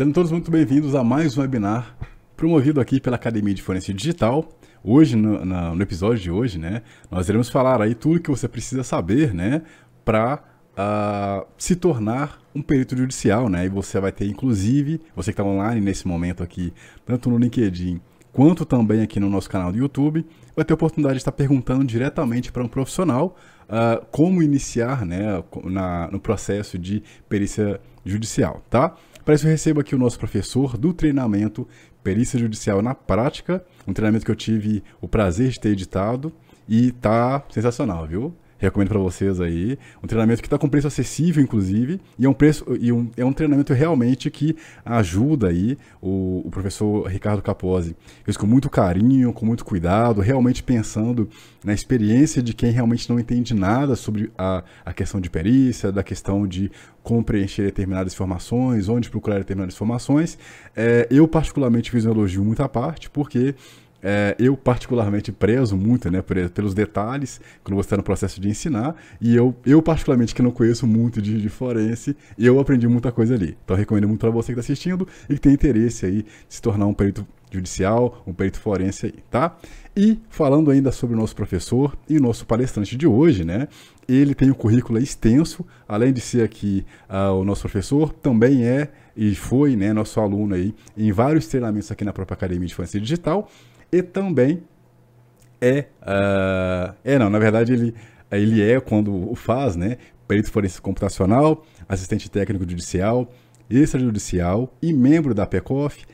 Sejam todos muito bem-vindos a mais um webinar promovido aqui pela Academia de Forense Digital. Hoje, no, no, episódio de hoje, né, nós iremos falar aí tudo que você precisa saber, né, para uh, ah, se tornar um perito judicial, né, e você vai ter, inclusive, você que está online nesse momento aqui, tanto no LinkedIn quanto também aqui no nosso canal do YouTube, vai ter a oportunidade de estar perguntando diretamente para um profissional uh, como iniciar né, na, no processo de perícia judicial, tá? Para isso eu recebo aqui o nosso professor do treinamento Perícia Judicial na Prática, um treinamento que eu tive o prazer de ter editado e tá sensacional, viu? Recomendo para vocês aí. Um treinamento que está com preço acessível, inclusive, e é um preço e um, é um treinamento realmente que ajuda aí o, o professor Ricardo Capozzi. Fez com muito carinho, com muito cuidado, realmente pensando na experiência de quem realmente não entende nada sobre a, a questão de perícia, da questão de como preencher determinadas informações, onde procurar determinadas informações. É, eu, particularmente, fiz um elogio muito à parte, porque é, eu particularmente prezo muito né, pelos detalhes quando você está no processo de ensinar e eu, eu particularmente que não conheço muito de, de forense eu aprendi muita coisa ali então recomendo muito para você que está assistindo e que tem interesse aí de se tornar um perito judicial, um perito forense aí, tá? E falando ainda sobre o nosso professor e o nosso palestrante de hoje, né? Ele tem um currículo extenso, além de ser aqui uh, o nosso professor, também é e foi, né, nosso aluno aí em vários treinamentos aqui na própria Academia de Forense Digital e também é. Uh, é, não, na verdade ele, ele é, quando o faz, né? Perito forense computacional, assistente técnico judicial, extrajudicial e membro da PECOF,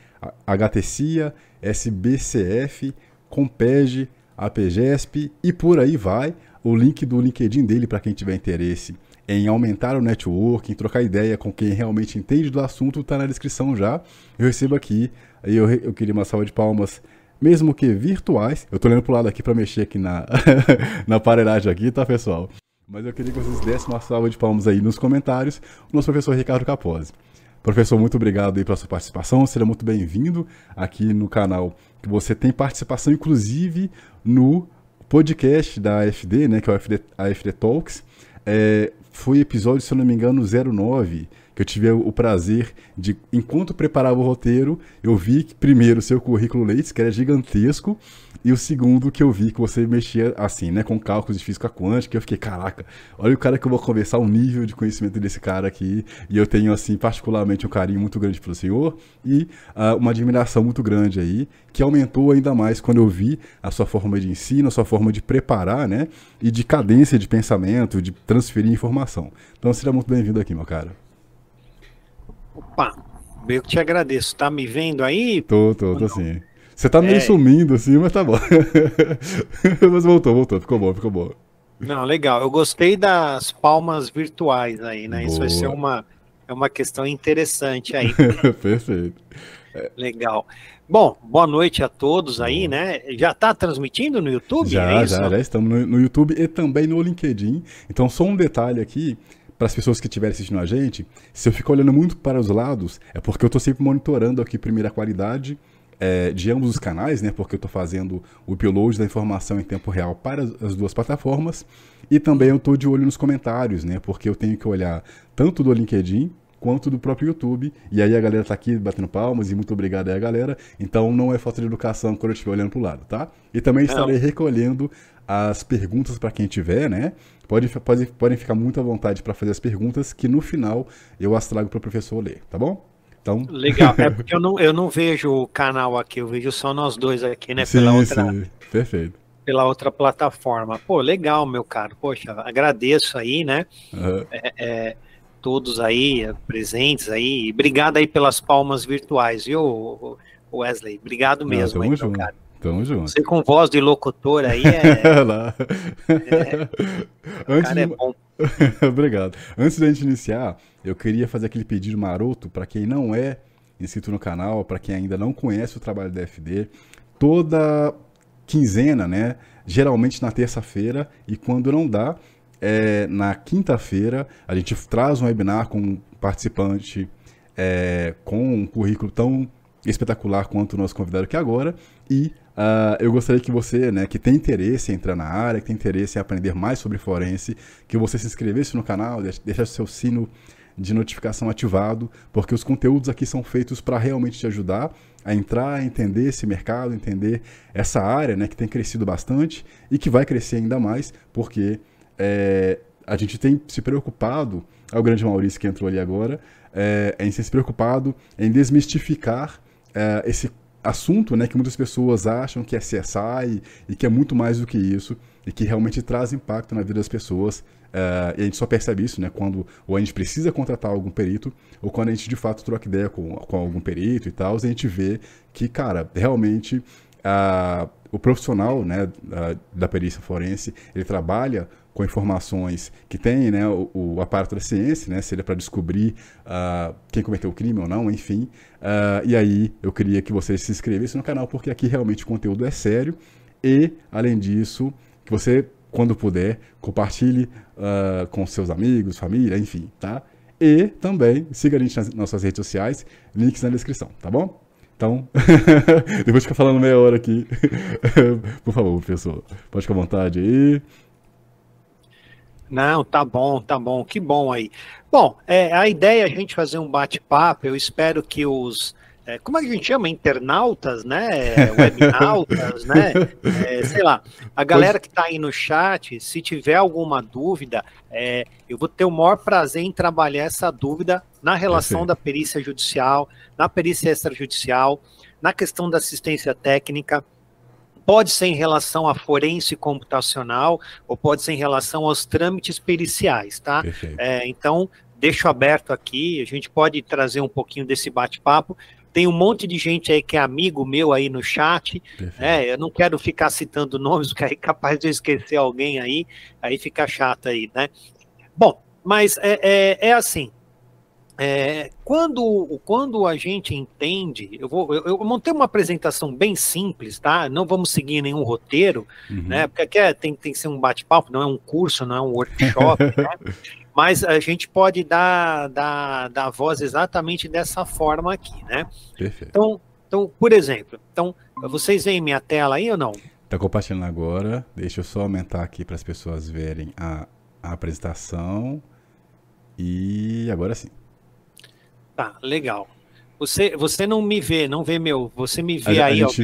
HTCIA, SBCF, Compeg, APGESP e por aí vai. O link do LinkedIn dele para quem tiver interesse em aumentar o network, em trocar ideia com quem realmente entende do assunto, está na descrição já. Eu recebo aqui, eu, eu queria uma salva de palmas mesmo que virtuais. Eu tô olhando pro lado aqui para mexer aqui na, na aparelhagem aqui, tá, pessoal? Mas eu queria que vocês dessem uma salva de palmas aí nos comentários, o nosso professor Ricardo Capozzi. Professor, muito obrigado aí pela sua participação, seja muito bem-vindo aqui no canal, que você tem participação, inclusive, no podcast da AFD, né, que é o AFD, AFD Talks. É, foi episódio, se eu não me engano, 09, que eu tive o prazer de, enquanto preparava o roteiro, eu vi que, primeiro, seu currículo Leite, que era gigantesco, e o segundo que eu vi que você mexia assim, né, com cálculos de física quântica, eu fiquei, caraca, olha o cara que eu vou conversar, o nível de conhecimento desse cara aqui, e eu tenho, assim, particularmente um carinho muito grande pelo senhor, e uh, uma admiração muito grande aí, que aumentou ainda mais quando eu vi a sua forma de ensino, a sua forma de preparar, né, e de cadência de pensamento, de transferir informação. Então, seja muito bem-vindo aqui, meu cara. Opa, eu que te agradeço. Tá me vendo aí? Tô, tô, tô sim. Você tá meio é... sumindo assim, mas tá bom. mas voltou, voltou. Ficou bom, ficou bom. Não, legal. Eu gostei das palmas virtuais aí, né? Boa. Isso vai ser uma, é uma questão interessante aí. Perfeito. Legal. Bom, boa noite a todos aí, né? Já está transmitindo no YouTube? Já, é já, já estamos no, no, YouTube e também no LinkedIn. Então, só um detalhe aqui para as pessoas que estiverem assistindo a gente, se eu ficar olhando muito para os lados, é porque eu estou sempre monitorando aqui primeira qualidade é, de ambos os canais, né? Porque eu estou fazendo o upload da informação em tempo real para as duas plataformas. E também eu estou de olho nos comentários, né? Porque eu tenho que olhar tanto do LinkedIn quanto do próprio YouTube. E aí a galera tá aqui batendo palmas e muito obrigado aí a galera. Então não é falta de educação quando eu estiver olhando para o lado, tá? E também estarei recolhendo as perguntas para quem tiver, né? Pode, pode, podem ficar muito à vontade para fazer as perguntas, que no final eu as trago para o professor ler, tá bom? Então... Legal, é porque eu não, eu não vejo o canal aqui, eu vejo só nós dois aqui, né? Sim, pela outra, sim, perfeito. Pela outra plataforma. Pô, legal, meu caro. Poxa, agradeço aí, né? Uhum. É, é, todos aí presentes aí. Obrigado aí pelas palmas virtuais, viu, Wesley? Obrigado mesmo, Não, aí, junto. cara. Tamo junto. Você com voz de locutor aí é. Lá. é... Antes cara de... é bom. Obrigado. Antes da gente iniciar, eu queria fazer aquele pedido maroto para quem não é inscrito no canal, para quem ainda não conhece o trabalho da FD, toda quinzena, né? Geralmente na terça-feira e quando não dá, é, na quinta-feira a gente traz um webinar com um participante é, com um currículo tão espetacular quanto o nosso convidado aqui agora. E Uh, eu gostaria que você, né, que tem interesse em entrar na área, que tem interesse em aprender mais sobre forense, que você se inscrevesse no canal, deixasse seu sino de notificação ativado, porque os conteúdos aqui são feitos para realmente te ajudar a entrar, a entender esse mercado, entender essa área né, que tem crescido bastante e que vai crescer ainda mais, porque é, a gente tem se preocupado, é o grande Maurício que entrou ali agora, é, em se preocupado em desmistificar é, esse assunto né, que muitas pessoas acham que é CSI e que é muito mais do que isso e que realmente traz impacto na vida das pessoas. Uh, e a gente só percebe isso né, quando ou a gente precisa contratar algum perito ou quando a gente de fato troca ideia com, com algum perito e tal, a gente vê que, cara, realmente uh, o profissional né, uh, da perícia forense, ele trabalha com informações que tem né, o, o aparato da ciência, né, seja para descobrir uh, quem cometeu o crime ou não, enfim. Uh, e aí eu queria que você se inscrevesse no canal, porque aqui realmente o conteúdo é sério. E, além disso, que você, quando puder, compartilhe uh, com seus amigos, família, enfim, tá? E também siga a gente nas nossas redes sociais, links na descrição, tá bom? Então, depois de ficar falando meia hora aqui, por favor, professor, pode ficar à vontade aí. Não, tá bom, tá bom, que bom aí. Bom, é, a ideia é a gente fazer um bate-papo, eu espero que os, é, como é que a gente chama? Internautas, né? Webnautas, né? É, sei lá, a galera que está aí no chat, se tiver alguma dúvida, é, eu vou ter o maior prazer em trabalhar essa dúvida na relação da perícia judicial, na perícia extrajudicial, na questão da assistência técnica, pode ser em relação à forense computacional ou pode ser em relação aos trâmites periciais, tá? É, então, deixo aberto aqui, a gente pode trazer um pouquinho desse bate-papo. Tem um monte de gente aí que é amigo meu aí no chat, né? Eu não quero ficar citando nomes, porque é capaz de eu esquecer alguém aí, aí fica chato aí, né? Bom, mas é, é, é assim, é, quando, quando a gente entende, eu, vou, eu, eu, montei uma apresentação bem simples, tá? Não vamos seguir nenhum roteiro, uhum. né? Porque aqui é, tem, tem que ser um bate-papo, não é um curso, não é um workshop, né? Mas a gente pode dar, dar, dar voz exatamente dessa forma aqui, né? Perfeito. Então, então, por exemplo, então, vocês veem minha tela aí ou não? Está compartilhando agora. Deixa eu só aumentar aqui para as pessoas verem a, a apresentação. E agora sim. Tá, legal. Você, você não me vê, não vê meu, você me vê a, aí, a gente,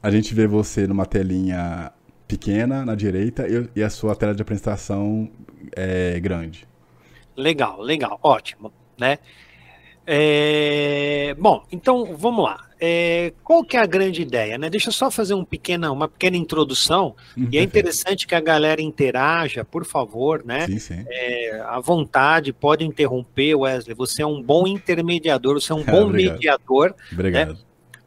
a gente vê você numa telinha pequena na direita e, e a sua tela de apresentação é grande. Legal, legal, ótimo, né? É, bom, então vamos lá. É, qual que é a grande ideia? Né? Deixa eu só fazer um pequena, uma pequena introdução, uhum, e é interessante que a galera interaja, por favor, né? Sim, sim. É, à vontade, pode interromper, Wesley. Você é um bom intermediador, você é um bom mediador. Né? Obrigado. Né?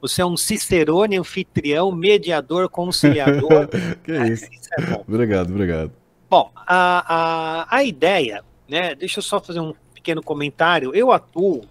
Você é um cicerone, anfitrião, mediador, conciliador. que é, isso. isso é. Obrigado, obrigado. Bom, a, a, a ideia, né? Deixa eu só fazer um pequeno comentário. Eu atuo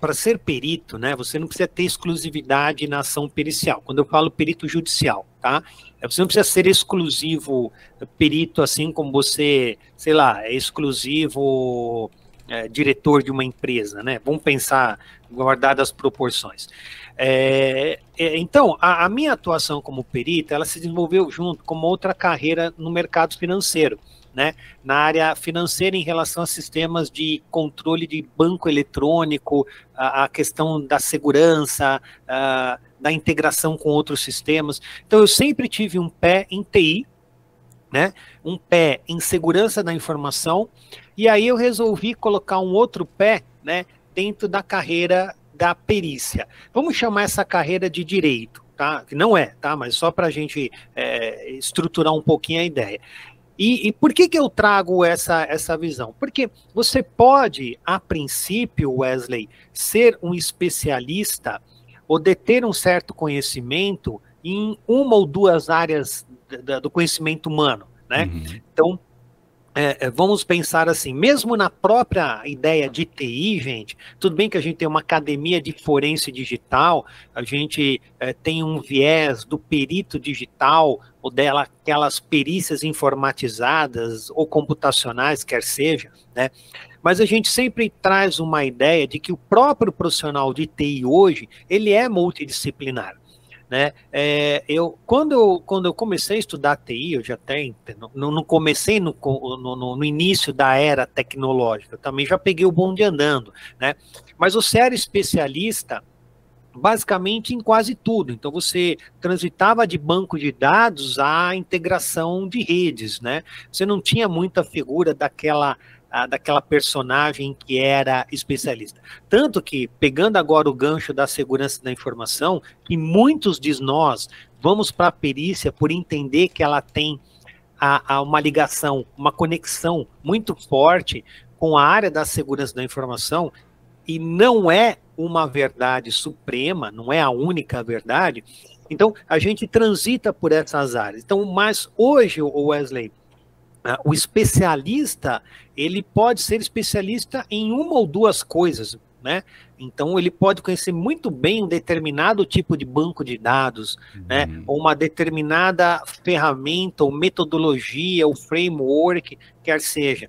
para ser perito, né, você não precisa ter exclusividade na ação pericial. Quando eu falo perito judicial, tá? É, você não precisa ser exclusivo perito, assim como você, sei lá, é exclusivo é, diretor de uma empresa, né? Vamos pensar, guardadas as proporções. É, é, então, a, a minha atuação como perito, ela se desenvolveu junto com outra carreira no mercado financeiro né, na área financeira em relação a sistemas de controle de banco eletrônico, a, a questão da segurança, a, da integração com outros sistemas. Então, eu sempre tive um pé em TI, né, um pé em segurança da informação, e aí eu resolvi colocar um outro pé né, dentro da carreira da perícia. Vamos chamar essa carreira de direito. Tá? Que não é, tá? Mas só para a gente é, estruturar um pouquinho a ideia. E, e, por que, que eu trago essa, essa visão? Porque você pode, a princípio, Wesley, ser um especialista ou deter um certo conhecimento em uma ou duas áreas do conhecimento humano, né? Uhum. Então, é, é, vamos pensar assim, mesmo na própria ideia de TI, gente, tudo bem que a gente tem uma academia de forense digital, a gente é, tem um viés do perito digital, ou dela, aquelas perícias informatizadas ou computacionais, quer seja, né? Mas a gente sempre traz uma ideia de que o próprio profissional de TI hoje, ele é multidisciplinar. né? É, eu, quando, eu, quando eu comecei a estudar TI, eu já até não, não comecei no, no, no, início da era tecnológica, eu também já peguei o bonde andando, né? Mas você era especialista basicamente em quase tudo. Então você transitava de banco de dados à integração de redes, né? Você não tinha muita figura daquela daquela personagem que era especialista. Tanto que, pegando agora o gancho da segurança da informação, que muitos de nós vamos para a perícia por entender que ela tem a, a uma ligação, uma conexão muito forte com a área da segurança da informação, e não é uma verdade suprema, não é a única verdade. Então, a gente transita por essas áreas. Então, mas hoje, Wesley, ah, o especialista, ele pode ser especialista em uma ou duas coisas, né? Então ele pode conhecer muito bem um determinado tipo de banco de dados, né? uhum. né? Ou uma determinada ferramenta, ou metodologia, ou framework, quer seja.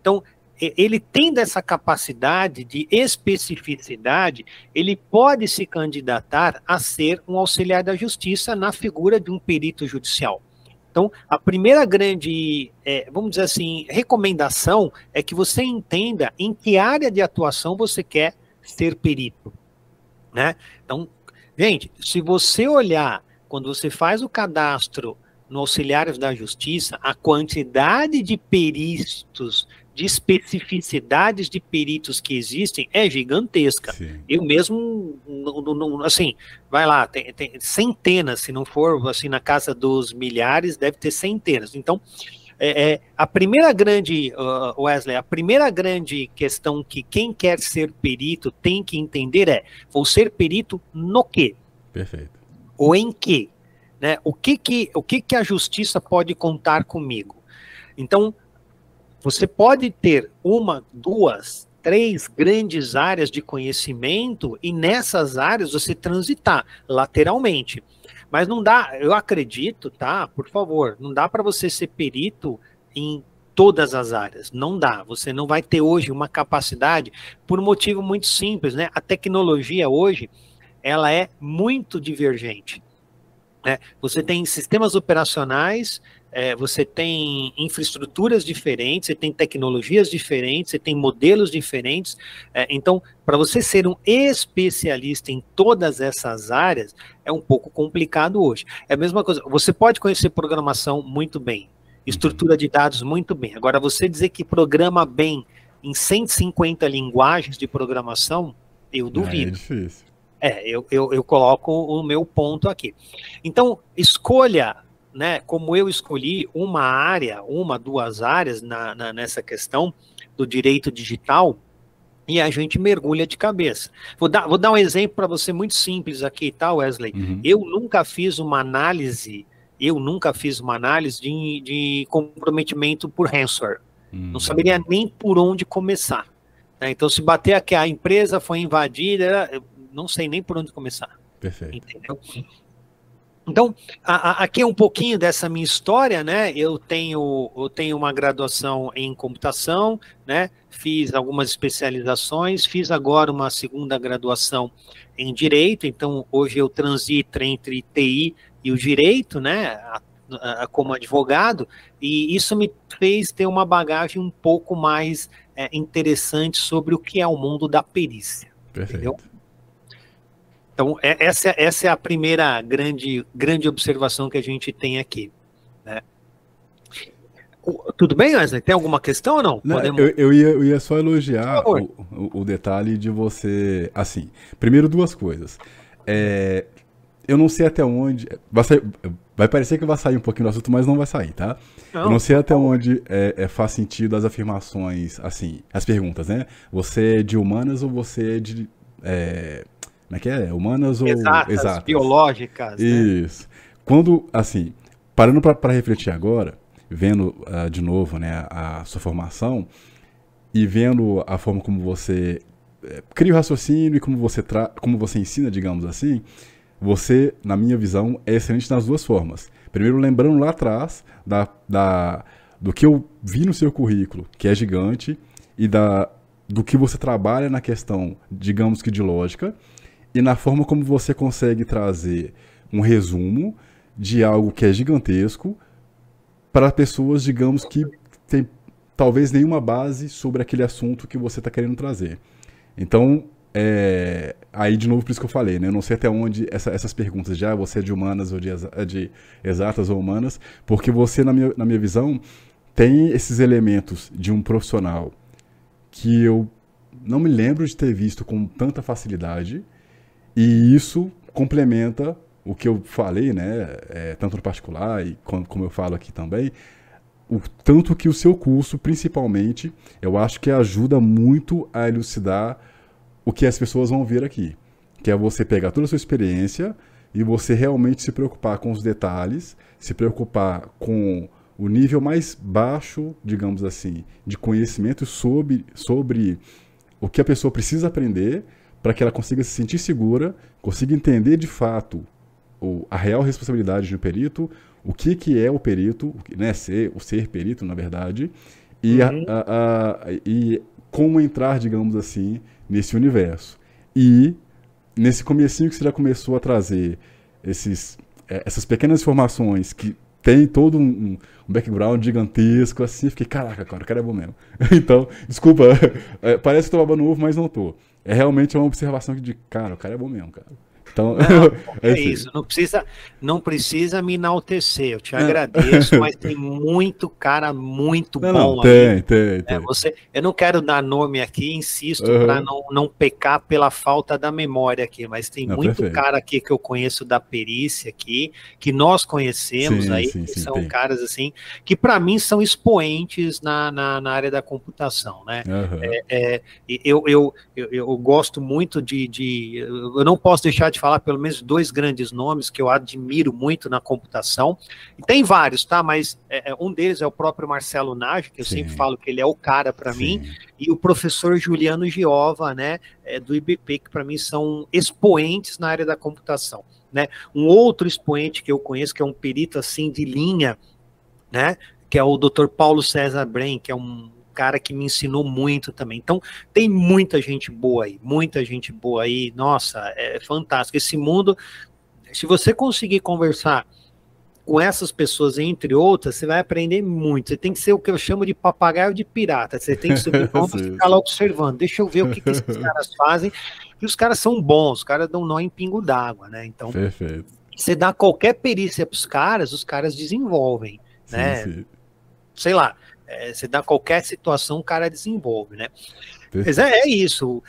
Então ele tendo essa capacidade de especificidade, ele pode se candidatar a ser um auxiliar da justiça na figura de um perito judicial. Então, a primeira grande, é, vamos dizer assim, recomendação é que você entenda em que área de atuação você quer ser perito. Né? Então, gente, se você olhar, quando você faz o cadastro no Auxiliares da Justiça, a quantidade de peritos de especificidades de peritos que existem é gigantesca. Sim. Eu mesmo, assim, vai lá, tem, tem, centenas, se não for assim na casa dos milhares, deve ter centenas. Então, é, é a primeira grande, uh, Wesley, a primeira grande questão que quem quer ser perito tem que entender é: vou ser perito no quê? Perfeito. Ou em quê? Né? O que que, o que que a justiça pode contar comigo? Então, você pode ter uma, duas, três grandes áreas de conhecimento e nessas áreas você transitar lateralmente. Mas não dá, eu acredito, tá? Por favor, não dá para você ser perito em todas as áreas. Não dá. Você não vai ter hoje uma capacidade por um motivo muito simples, né? A tecnologia hoje ela é muito divergente. Né? Você tem sistemas operacionais é, você tem infraestruturas diferentes, você tem tecnologias diferentes, você tem modelos diferentes. É, então, para você ser um especialista em todas essas áreas, é um pouco complicado hoje. É a mesma coisa, você pode conhecer programação muito bem, estrutura de dados muito bem. Agora, você dizer que programa bem em 150 linguagens de programação, eu é duvido. É difícil. É, eu, eu, eu coloco o meu ponto aqui. Então, escolha né, como eu escolhi uma área, uma, duas áreas na, na, nessa questão do direito digital, e a gente mergulha de cabeça. Vou dar, vou dar um exemplo para você muito simples aqui, tá, Wesley? Uhum. Eu nunca fiz uma análise, eu nunca fiz uma análise de, de comprometimento por ransomware. Uhum. Não saberia nem por onde começar. Né? Então, se bater aqui, a empresa foi invadida, não sei nem por onde começar. Perfeito. Entendeu? Então, a, a, aqui é um pouquinho dessa minha história, né? Eu tenho, eu tenho uma graduação em computação, né? Fiz algumas especializações, fiz agora uma segunda graduação em direito, então hoje eu transito entre TI e o direito, né? Como advogado, e isso me fez ter uma bagagem um pouco mais é, interessante sobre o que é o mundo da perícia. Perfeito. Entendeu? Então, é, essa, essa é a primeira grande, grande observação que a gente tem aqui. Né? Tudo bem, Wesley? Tem alguma questão ou não? não Podemos... eu, eu, ia, eu ia só elogiar o, o, o, detalhe de você. Assim, primeiro, duas coisas. É, eu não sei até onde. Vai, sair, vai, parecer que vai sair um pouquinho do assunto, mas não vai sair, tá? Não, eu não sei até onde é, é, faz sentido as afirmações, assim, as perguntas, né? Você é de humanas ou você é de. É, como é que é? Humanas ou exatas, exatas. biológicas. Né? Isso. Né? Quando, assim, parando para refletir agora, vendo uh, de novo né, a, sua formação e vendo a forma como você é, cria o raciocínio e como você, tra como você ensina, digamos assim, você, na minha visão, é excelente nas duas formas. Primeiro, lembrando lá atrás da, da, do que eu vi no seu currículo, que é gigante, e da, do que você trabalha na questão, digamos que de lógica, e na forma como você consegue trazer um resumo de algo que é gigantesco para pessoas, digamos, que têm talvez nenhuma base sobre aquele assunto que você está querendo trazer. Então, é, aí de novo por isso que eu falei, né? Eu não sei até onde essa, essas perguntas já, você é de humanas ou de, de, exatas ou humanas, porque você, na minha, na minha visão, tem esses elementos de um profissional que eu não me lembro de ter visto com tanta facilidade, e isso complementa o que eu falei, né? É, tanto no particular e como, como eu falo aqui também, o tanto que o seu curso, principalmente, eu acho que ajuda muito a elucidar o que as pessoas vão ver aqui. Que é você pegar toda a sua experiência e você realmente se preocupar com os detalhes, se preocupar com o nível mais baixo, digamos assim, de conhecimento sobre, sobre o que a pessoa precisa aprender para que ela consiga se sentir segura, consiga entender de fato o, a real responsabilidade de um perito, o que, que é o perito, né, ser, o ser perito, na verdade, e, uhum. a, a, a, e como entrar, digamos assim, nesse universo. E nesse comecinho que você já começou a trazer esses, é, essas pequenas informações que tem todo um, um, background gigantesco, assim, fiquei, caraca, cara, o cara é bom mesmo. então, desculpa, é, parece que eu tô babando ovo, mas não tô. É realmente uma observação de, cara, o cara é bom mesmo, cara. Então, não, é, é isso, não precisa, não precisa me enaltecer, eu te agradeço, mas tem muito cara muito não, bom não, tem. Tem, é, tem. você, eu não quero dar nome aqui, insisto, uhum. para não, não pecar pela falta da memória aqui, mas tem não, muito perfeito. cara aqui que eu conheço da perícia aqui, que nós conhecemos sim, aí, sim, que sim, são tem. caras assim, que para mim são expoentes na, na, na, área da computação, né? Uhum. É, é, eu, eu, eu, eu, gosto muito de, de, eu não posso deixar de falar pelo menos dois grandes nomes que eu admiro muito na computação. E tem vários, tá? Mas é, é um deles é o próprio Marcelo Nage, que eu Sim. sempre falo que ele é o cara para mim, e o professor Juliano Giova, né, é, do IBP, que para mim são expoentes na área da computação. Né? Um outro expoente que eu conheço, que é um perito assim de linha, né, que é o Dr. Paulo César Bren, que é um cara que me ensinou muito também. Então, tem muita gente boa aí, muita gente boa aí. Nossa, é fantástico. Esse mundo, se você conseguir conversar com essas pessoas, entre outras, você vai aprender muito. Você tem que ser o que eu chamo de papagaio de pirata. Você tem que subir e ficar lá observando. Deixa eu ver o que, que esses caras fazem. E os caras são bons, os caras dão nó em pingo d'água, né? Então, Perfeito. você dá qualquer perícia para os caras, os caras desenvolvem, sim, né? Sim. Sei lá, é, você dá qualquer situação, o cara desenvolve, né? Mas é, é, isso.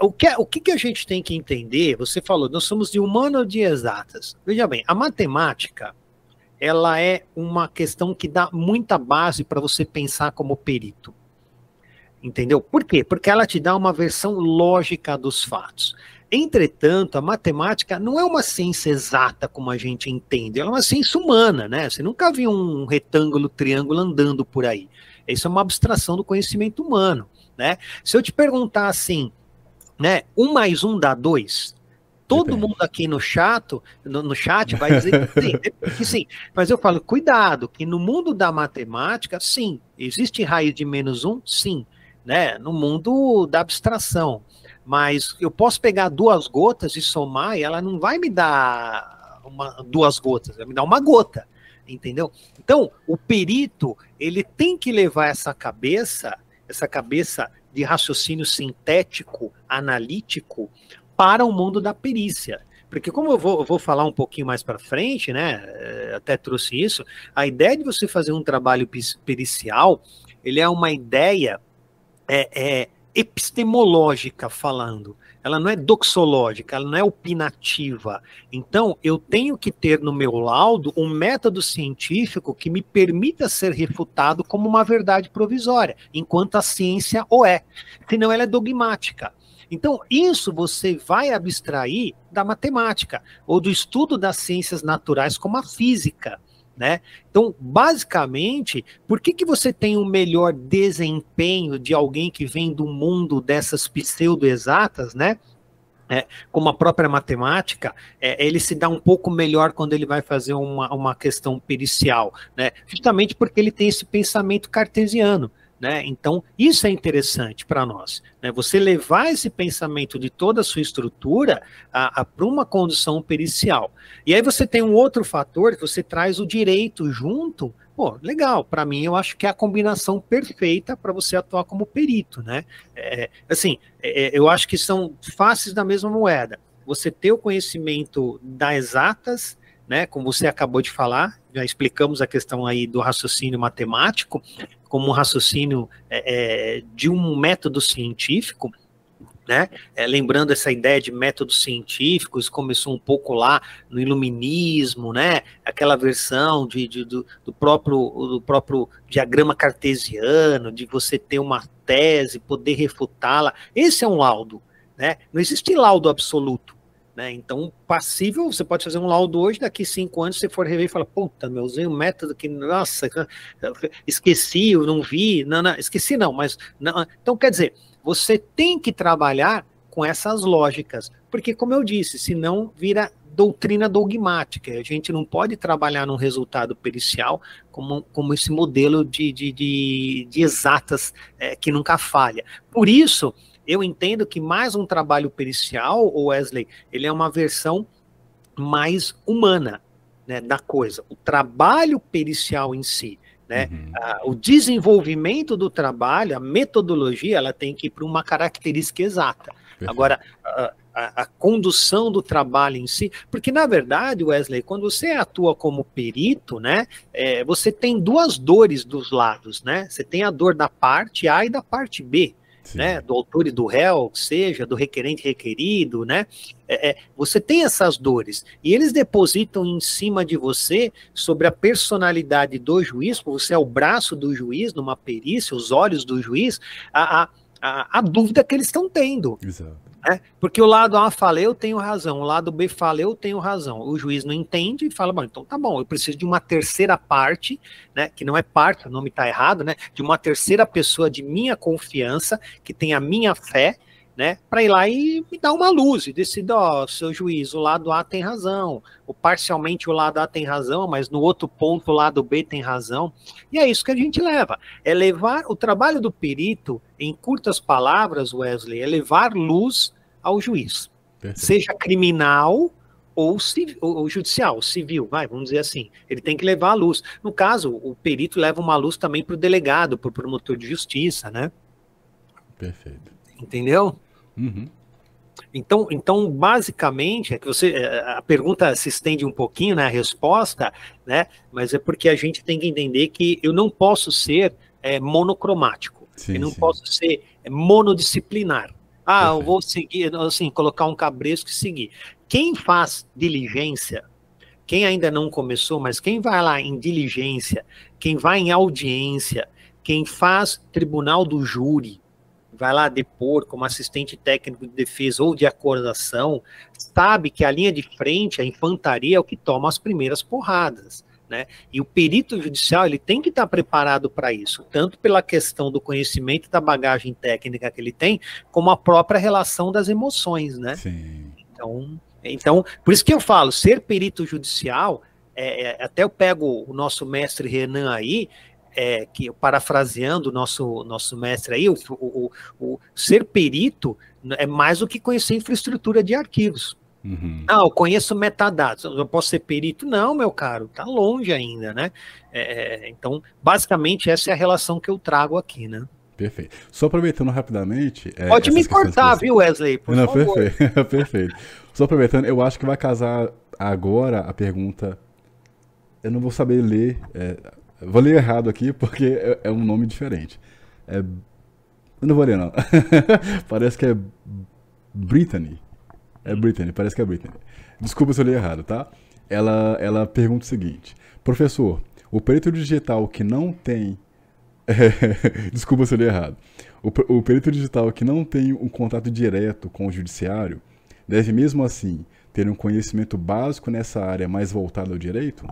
O que, o que a gente tem que entender? Você falou, nós somos de humano ou de exatas? Veja bem, a matemática ela é uma questão que dá muita base para você pensar como perito. Entendeu? Por quê? Porque ela te dá uma versão lógica dos fatos. Entretanto, a matemática não é uma ciência exata como a gente entende, ela é uma ciência humana, né? Você nunca viu um retângulo, triângulo andando por aí. Isso é uma abstração do conhecimento humano, né? Se eu te perguntar assim, né, um mais um dá dois, todo Depende. mundo aqui no chat, no, no chat vai dizer que sim, que sim. Mas eu falo, cuidado, que no mundo da matemática, sim, existe raiz de menos um, sim, né? No mundo da abstração. Mas eu posso pegar duas gotas e somar e ela não vai me dar uma, duas gotas, vai me dar uma gota, entendeu? Então, o perito, ele tem que levar essa cabeça, essa cabeça de raciocínio sintético, analítico, para o mundo da perícia. Porque como eu vou, eu vou falar um pouquinho mais para frente, né, eh, até trouxe isso, a ideia de você fazer um trabalho pericial, ele é uma ideia é, é, epistemológica falando, ela não é doxológica, ela não é opinativa. Então, eu tenho que ter no meu laudo um método científico que me permita ser refutado como uma verdade provisória, enquanto a ciência o é. Senão, ela é dogmática. Então, isso você vai abstrair da matemática ou do estudo das ciências naturais, como a física. Né? Então, basicamente, por que, que você tem um melhor desempenho de alguém que vem do mundo dessas pseudo-exatas, né? É, como a própria matemática, é, ele se dá um pouco melhor quando ele vai fazer uma, uma questão pericial, né? justamente porque ele tem esse pensamento cartesiano. Né? Então, isso é interessante para nós. Né? Você levar esse pensamento de toda a sua estrutura para uma condução pericial. E aí você tem um outro fator que você traz o direito junto. Pô, legal. Para mim, eu acho que é a combinação perfeita para você atuar como perito, né? É, assim, é, eu acho que são faces da mesma moeda. Você ter o conhecimento das exatas né? Como você acabou de falar, já explicamos a questão aí do raciocínio matemático como um raciocínio é, é, de um método científico, né? É, lembrando essa ideia de métodos científicos, começou um pouco lá no iluminismo, né? Aquela versão de, de do, do, próprio, do próprio diagrama cartesiano, de você ter uma tese, poder refutá-la. Esse é um laudo, né? Não existe laudo absoluto. Né? Então, passível, você pode fazer um laudo hoje, daqui cinco anos você for rever e fala, puta, meu, usei um método que, nossa, esqueci, eu não vi, não, não, esqueci não, mas, não. então quer dizer, você tem que trabalhar com essas lógicas, porque como eu disse, senão vira doutrina dogmática, a gente não pode trabalhar num resultado pericial como, como esse modelo de, de, de, de exatas é, que nunca falha. Por isso, eu entendo que mais um trabalho pericial, Wesley, ele é uma versão mais humana né, da coisa. O trabalho pericial em si, né, uhum. o desenvolvimento do trabalho, a metodologia, ela tem que ir para uma característica exata. Perfeito. Agora, a, a, a, condução do trabalho em si, porque na verdade, Wesley, quando você atua como perito, né, é, você tem duas dores dos lados, né? Você tem a dor da parte A e da parte B né, do autor e do réu, seja do requerente requerido, né, é, é, você tem essas dores e eles depositam em cima de você sobre a personalidade do juiz, você é o braço do juiz numa perícia, os olhos do juiz, a, a, a, a dúvida que eles estão tendo. Exato. Né? Porque o lado A fala, eu tenho razão, o lado B fala, eu tenho razão. O juiz não entende e fala, bom, então tá bom, eu preciso de uma terceira parte, né, que não é parte, o nome está errado, né, de uma terceira pessoa de minha confiança, que tem a minha fé, né, para ir lá e me dar uma luz e decidir, ó, seu juiz, o lado A tem razão, ou parcialmente o lado A tem razão, mas no outro ponto o lado B tem razão. E é isso que a gente leva. É levar o trabalho do perito, em curtas palavras, Wesley, é levar luz ao juiz. Perfeito. Seja criminal ou, civil, ou, judicial, civil, vai, vamos dizer assim. Ele tem que levar a luz. No caso, o perito leva uma luz também para o delegado, para o promotor de justiça, né? Perfeito. Entendeu? Uhum. Então, então, basicamente, é que você é, a pergunta se estende um pouquinho, né, a resposta, né, mas é porque a gente tem que entender que eu não posso ser é, monocromático, sim, eu não sim. posso ser monodisciplinar. Ah, Perfeito. eu vou seguir, assim, colocar um cabresco e seguir. Quem faz diligência, quem ainda não começou, mas quem vai lá em diligência, quem vai em audiência, quem faz tribunal do júri, vai lá depor como assistente técnico de defesa ou de acordação, sabe que a linha de frente, a infantaria, é o que toma as primeiras porradas. Né? E o perito judicial ele tem que estar preparado para isso, tanto pela questão do conhecimento da bagagem técnica que ele tem, como a própria relação das emoções, né? Sim. Então, então, por isso que eu falo, ser perito judicial, é, é, até eu pego o nosso mestre Renan aí, é, que parafraseando o nosso, nosso mestre aí, o, o, o, ser perito é mais do que conhecer infraestrutura de arquivos. Uhum. Ah, eu conheço metadados, eu posso ser perito? Não, meu caro, tá longe ainda, né? É, é, então, basicamente, essa é a relação que eu trago aqui, né? Perfeito. Só aproveitando rapidamente. É, Pode me cortar, viu, Wesley? Por Não, favor. perfeito. perfeito. Só aproveitando, eu acho que vai casar agora a pergunta. Eu não vou saber ler. É, Vou ler errado aqui porque é, é um nome diferente. É, eu não vou ler, não. parece que é Brittany. É Brittany, parece que é Brittany. Desculpa se eu li errado, tá? Ela, ela pergunta o seguinte: Professor, o perito digital que não tem. desculpa se eu li errado. O, o perito digital que não tem um contato direto com o judiciário deve mesmo assim ter um conhecimento básico nessa área mais voltada ao direito?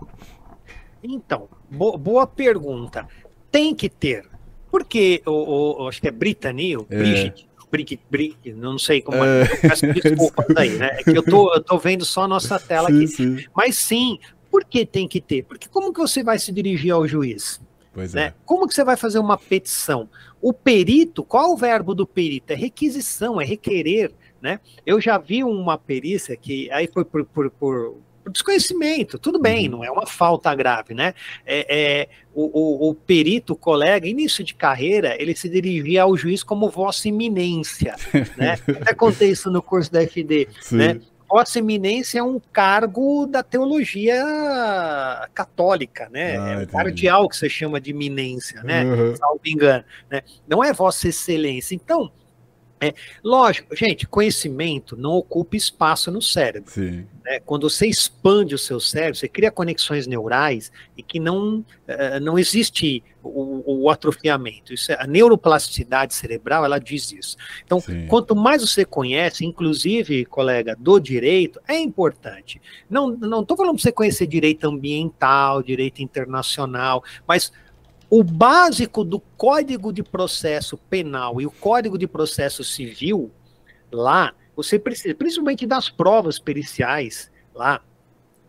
Então, bo boa pergunta. Tem que ter. Porque o, o acho que é Brittany, o é. Brigitte, Brick, Brick, não sei como é. é. Peço desculpas aí, né? É que eu tô, eu tô vendo só a nossa tela sim, aqui. Sim. Mas sim, por que tem que ter? Porque como que você vai se dirigir ao juiz? Pois né? é. Como que você vai fazer uma petição? O perito, qual o verbo do perito? É requisição, é requerer, né? Eu já vi uma perícia que aí foi por, por, por desconhecimento, tudo bem, uhum. não é uma falta grave, né? É, é o, o, o, perito, o colega, início de carreira, ele se dirigia ao juiz como vossa eminência, né? Até contei isso no curso da FD, Sim. né? Vossa Eminência é um cargo da teologia católica, né? Ah, é o cardeal que você chama de eminência, né? Uhum. Salvo engano. Né? Não é Vossa Excelência. Então, é, lógico, gente, conhecimento não ocupa espaço no cérebro. Né? Quando você expande o seu cérebro, você cria conexões neurais e que não, uh, não existe o, o, atrofiamento. Isso é, a neuroplasticidade cerebral, ela diz isso. Então, Sim. quanto mais você conhece, inclusive, colega, do direito, é importante. Não estou falando para você conhecer direito ambiental, direito internacional, mas o básico do Código de Processo Penal e o Código de Processo Civil, lá, você precisa, principalmente das provas periciais, lá,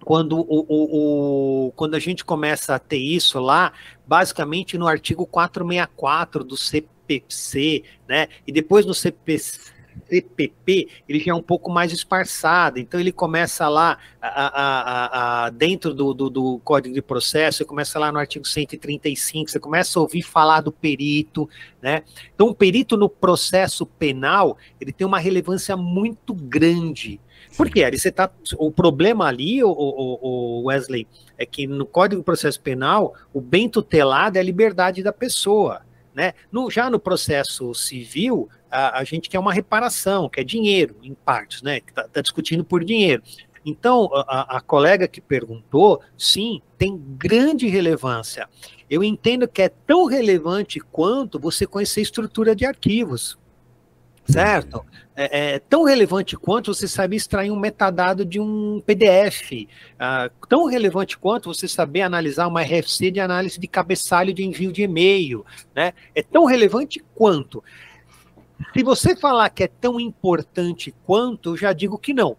quando, o, o, o, quando a gente começa a ter isso lá, basicamente no artigo 464 do CPC, né, e depois no CPC, CPP, ele já é um pouco mais esparçado, então ele começa lá a, a, a, dentro do, do, do, Código de Processo, você começa lá no artigo 135, você começa a ouvir falar do perito, né? Então o perito no processo penal, ele tem uma relevância muito grande. Por quê? Ali você tá, o problema ali, o, o, o Wesley, é que no Código de Processo Penal, o bem tutelado é a liberdade da pessoa. Né? No, já no processo civil, a, a, gente quer uma reparação, que é dinheiro, em partes, né? Está tá discutindo por dinheiro. Então, a, a, colega que perguntou, sim, tem grande relevância. Eu entendo que é tão relevante quanto você conhecer estrutura de arquivos certo? É, é, tão relevante quanto você saber extrair um metadado de um PDF, ah, tão relevante quanto você saber analisar uma RFC de análise de cabeçalho de envio de e-mail, né? É tão relevante quanto. Se você falar que é tão importante quanto, eu já digo que não.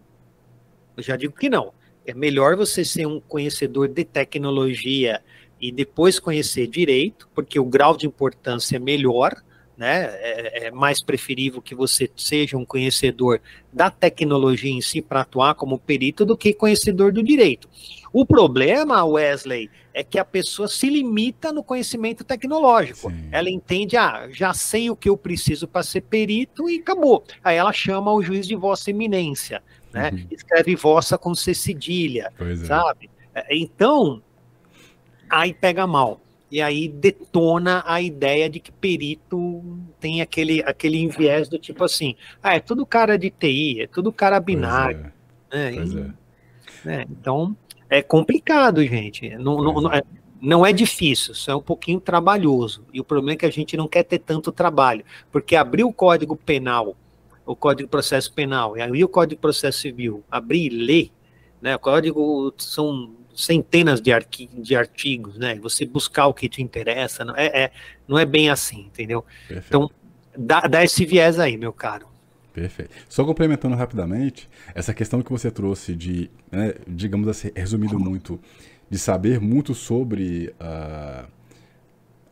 Eu já digo que não. É melhor você ser um conhecedor de tecnologia e depois conhecer direito, porque o grau de importância é melhor, né? É, é, mais preferível que você seja um conhecedor da tecnologia em si para atuar como perito do que conhecedor do direito. O problema, Wesley, é que a pessoa se limita no conhecimento tecnológico. Sim. Ela entende, ah, já sei o que eu preciso para ser perito e acabou. Aí ela chama o juiz de vossa eminência, né? Uhum. Escreve vossa com C cedilha, é. sabe? É, então, aí pega mal e aí detona a ideia de que perito tem aquele, aquele enviés do tipo assim, ah, é tudo cara de TI, é tudo cara binário. É. Né? E, é. Né? Então, é complicado, gente. Não, não, não, é, não é difícil, só é um pouquinho trabalhoso. E o problema é que a gente não quer ter tanto trabalho, porque abrir o Código Penal, o Código de Processo Penal, e aí o Código de Processo Civil, abrir e ler, né? O código são centenas de, de artigos, né? Você buscar o que te interessa, não é, é não é bem assim, entendeu? Perfeito. Então, dá, dá esse viés aí, meu caro. Perfeito. Só complementando rapidamente, essa questão que você trouxe de, né, digamos assim, resumido muito, de saber muito sobre uh,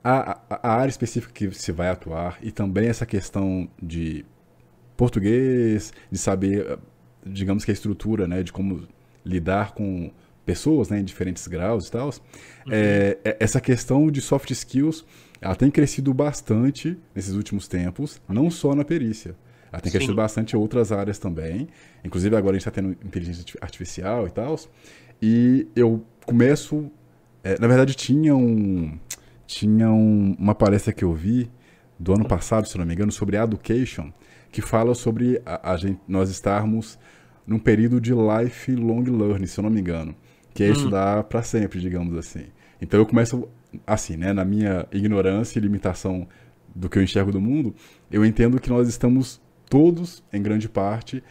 a, a, área específica que se vai atuar e também essa questão de português, de saber, digamos que a estrutura, né, de como lidar com pessoas né, em diferentes graus e tal, uhum. é, essa questão de soft skills ela tem crescido bastante nesses últimos tempos, não só na perícia. Ela tem Sim. crescido bastante em outras áreas também. Inclusive agora a gente está tendo inteligência artificial e tal. E eu começo. É, na verdade, tinha um. Tinha um, uma palestra que eu vi do ano passado, se não me engano, sobre education, que fala sobre a, a gente, nós estarmos num período de lifelong learning, se eu não me engano que é hum. estudar para sempre, digamos assim. Então eu começo assim, né, na minha ignorância e limitação do que eu enxergo do mundo, eu entendo que nós estamos todos, em grande parte,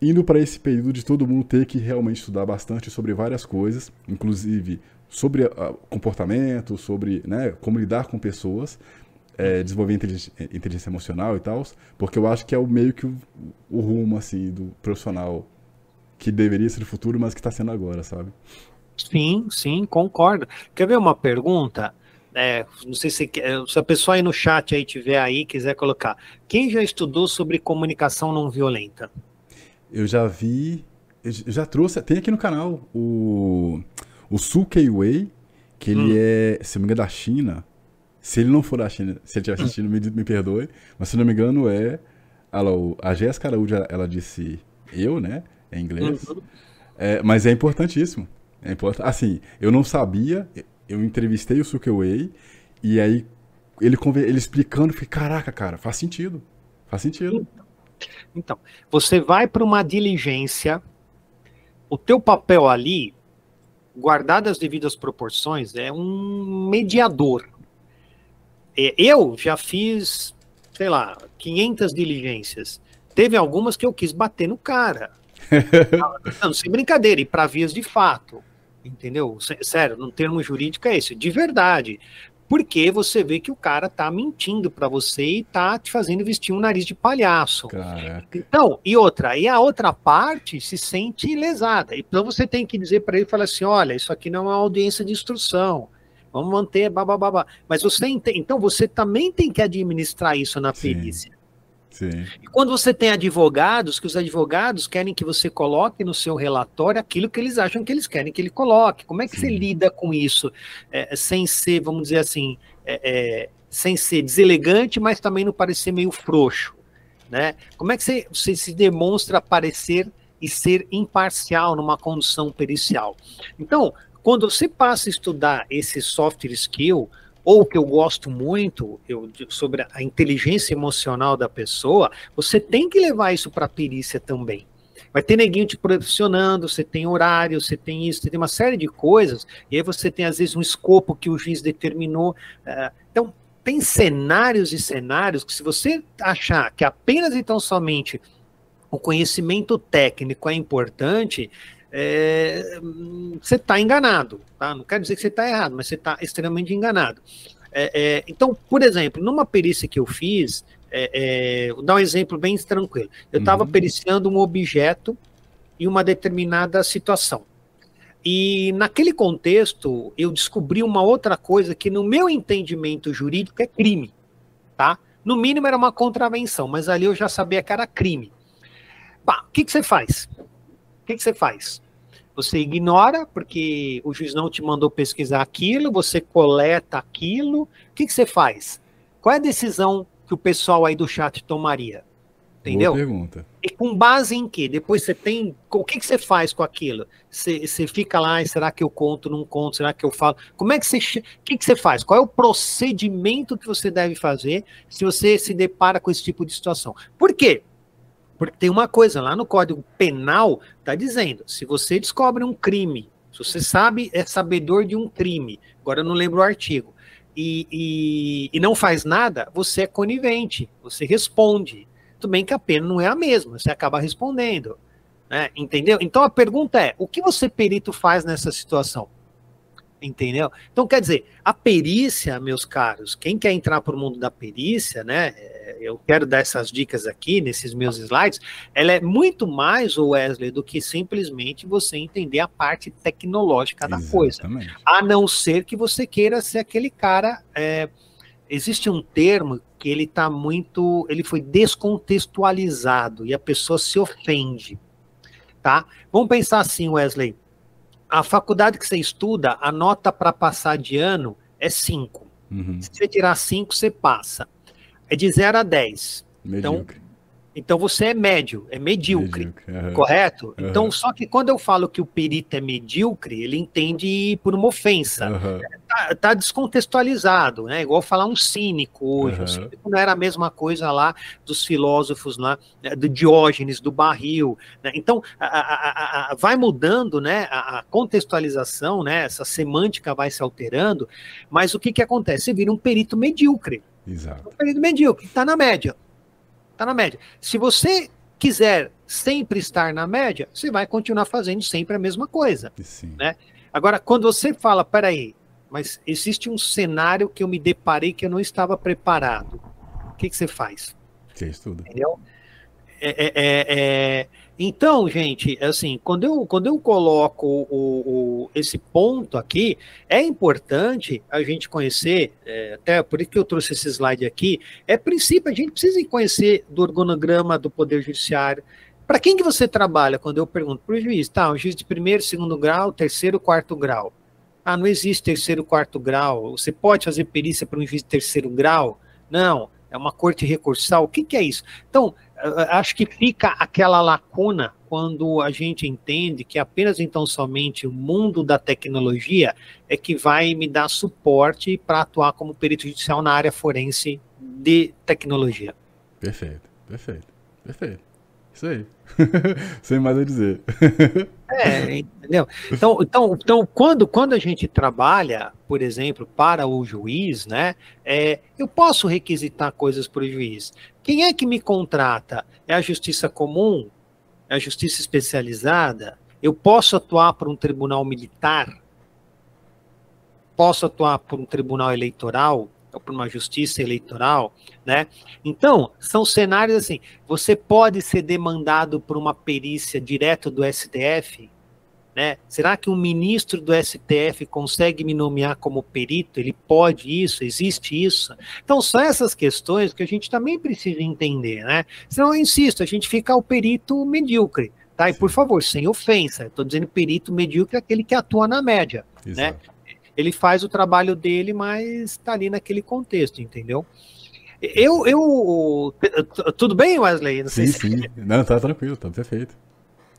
indo para esse período de todo mundo ter que realmente estudar bastante sobre várias coisas, inclusive sobre uh, comportamento, sobre né, como lidar com pessoas, é, desenvolver inteligência, inteligência, emocional e tal, porque eu acho que é o meio que o, o rumo assim do profissional que deveria ser o futuro, mas que está sendo agora, sabe? Sim, sim, concordo. Quer ver uma pergunta? É, não sei se, se a pessoa aí no chat aí tiver aí, quiser colocar. Quem já estudou sobre comunicação não violenta? Eu já vi, eu já trouxe, tem aqui no canal o, o Su Wei, que ele hum. é, se não me engano, da China. Se ele não for da China, se ele estiver assistindo, me, me perdoe. Mas se não me engano, é. A Jéssica Araújo, ela disse eu, né? Em inglês. Uhum. É, mas é importantíssimo. É importante. Assim, eu não sabia, eu entrevistei o Sukeway e aí ele, ele explicando, eu caraca, cara, faz sentido. Faz sentido. Então, você vai para uma diligência, o teu papel ali, guardado as devidas proporções, é um mediador. É, eu já fiz, sei lá, 500 diligências. Teve algumas que eu quis bater no cara. não, sem brincadeira, e para vias de fato. Entendeu? Sério, no termo jurídico é esse, de verdade. Porque você vê que o cara tá mentindo para você e tá te fazendo vestir um nariz de palhaço. Caraca. Então, e outra, e a outra parte se sente lesada. Então você tem que dizer para ele, falar assim, olha, isso aqui não é uma audiência de instrução. Vamos manter, babá. Mas você então você também tem que administrar isso na perícia. Sim. E quando você tem advogados, que os advogados querem que você coloque no seu relatório aquilo que eles acham que eles querem que ele coloque. Como é que Sim. você lida com isso? É, sem ser, vamos dizer assim, é, é, sem ser deselegante, mas também não parecer meio frouxo. Né? Como é que você, você se demonstra parecer e ser imparcial numa condução pericial? Então, quando você passa a estudar esse soft skill, ou que eu gosto muito eu, sobre a inteligência emocional da pessoa, você tem que levar isso para a perícia também. Vai ter neguinho te pressionando, você tem horário, você tem isso, você tem uma série de coisas, e aí você tem, às vezes, um escopo que o juiz determinou. Uh, então, tem cenários e cenários que, se você achar que apenas e tão somente o conhecimento técnico é importante, é, você está enganado. Tá? Não quero dizer que você está errado, mas você está extremamente enganado. É, é, então, por exemplo, numa perícia que eu fiz, é, é, vou dar um exemplo bem tranquilo. Eu estava uhum. periciando um objeto em uma determinada situação. E naquele contexto, eu descobri uma outra coisa que, no meu entendimento jurídico, é crime. Tá? No mínimo era uma contravenção, mas ali eu já sabia que era crime. o que, que você faz? O que, que você faz? Você ignora, porque o juiz não te mandou pesquisar aquilo, você coleta aquilo. O que, que você faz? Qual é a decisão que o pessoal aí do chat tomaria? Entendeu? Boa pergunta. E com base em quê? Depois você tem. O que, que você faz com aquilo? Você, você fica lá, será que eu conto, não conto? Será que eu falo? Como é que você. O que, que você faz? Qual é o procedimento que você deve fazer se você se depara com esse tipo de situação? Por quê? Porque tem uma coisa, lá no Código Penal está dizendo, se você descobre um crime, se você sabe, é sabedor de um crime, agora eu não lembro o artigo, e, e, e não faz nada, você é conivente, você responde. Tudo bem que a pena não é a mesma, você acaba respondendo. Né? Entendeu? Então a pergunta é: o que você, perito, faz nessa situação? Entendeu? Então, quer dizer, a perícia, meus caros, quem quer entrar para o mundo da perícia, né? É, eu quero dar essas dicas aqui nesses meus slides. Ela é muito mais, Wesley, do que simplesmente você entender a parte tecnológica da coisa. A não ser que você queira ser aquele cara. É, existe um termo que ele está muito. Ele foi descontextualizado e a pessoa se ofende. Tá? Vamos pensar assim, Wesley a faculdade que você estuda, a nota para passar de ano é 5. Uhum. Se você tirar 5, você passa. É de 0 a 10. Então, então você é médio, é medíocre, medíocre uhum. correto? Uhum. Então, só que quando eu falo que o perito é medíocre, ele entende por uma ofensa. Uhum. Tá, tá, descontextualizado, né? Igual falar um cínico hoje. O cínico não era a mesma coisa lá dos filósofos lá, né, do Diógenes, do barril. Né? Então, a, a, a, vai mudando, né? A, contextualização, né? Essa semântica vai se alterando, mas o que que acontece? Você vira um perito medíocre. Exato. Um perito medíocre, está na média. Está na média. Se você quiser sempre estar na média, você vai continuar fazendo sempre a mesma coisa. Sim. Né? Agora, quando você fala, peraí, mas existe um cenário que eu me deparei que eu não estava preparado. O que, que você faz? Você estuda. Entendeu? É, é, é, é Então, gente, assim, quando eu, quando eu coloco o, o, esse ponto aqui, é importante a gente conhecer, é, até por isso que eu trouxe esse slide aqui, é princípio, a gente precisa conhecer do organograma do Poder Judiciário. Para quem que você trabalha? Quando eu pergunto para o juiz, tá, um juiz de primeiro, segundo grau, terceiro, quarto grau. Ah, não existe terceiro, quarto grau. Você pode fazer perícia para um juiz de terceiro grau? Não, é uma corte recursal. O que, que é isso? Então, acho que fica aquela lacuna quando a gente entende que apenas então somente o mundo da tecnologia é que vai me dar suporte para atuar como perito judicial na área forense de tecnologia. Perfeito, perfeito, perfeito. Isso aí. Sem mais a dizer. É, entendeu? Então, então, então quando, quando a gente trabalha, por exemplo, para o juiz, né, é, eu posso requisitar coisas para o juiz. Quem é que me contrata? É a justiça comum? É a justiça especializada? Eu posso atuar por um tribunal militar? Posso atuar por um tribunal eleitoral? ou por uma justiça eleitoral, né? Então, são cenários assim, você pode ser demandado por uma perícia direto do STF, né? Será que um ministro do STF consegue me nomear como perito? Ele pode isso? Existe isso? Então, são essas questões que a gente também precisa entender, né? Senão, eu insisto, a gente fica o perito medíocre, tá? E, por favor, sem ofensa, estou dizendo perito medíocre é aquele que atua na média, né? Exato. né? ele faz o trabalho dele, mas está ali naquele contexto, entendeu? Eu, eu. Tudo bem, Wesley? Não sim, sim. Se... Não, tá tranquilo, tá perfeito.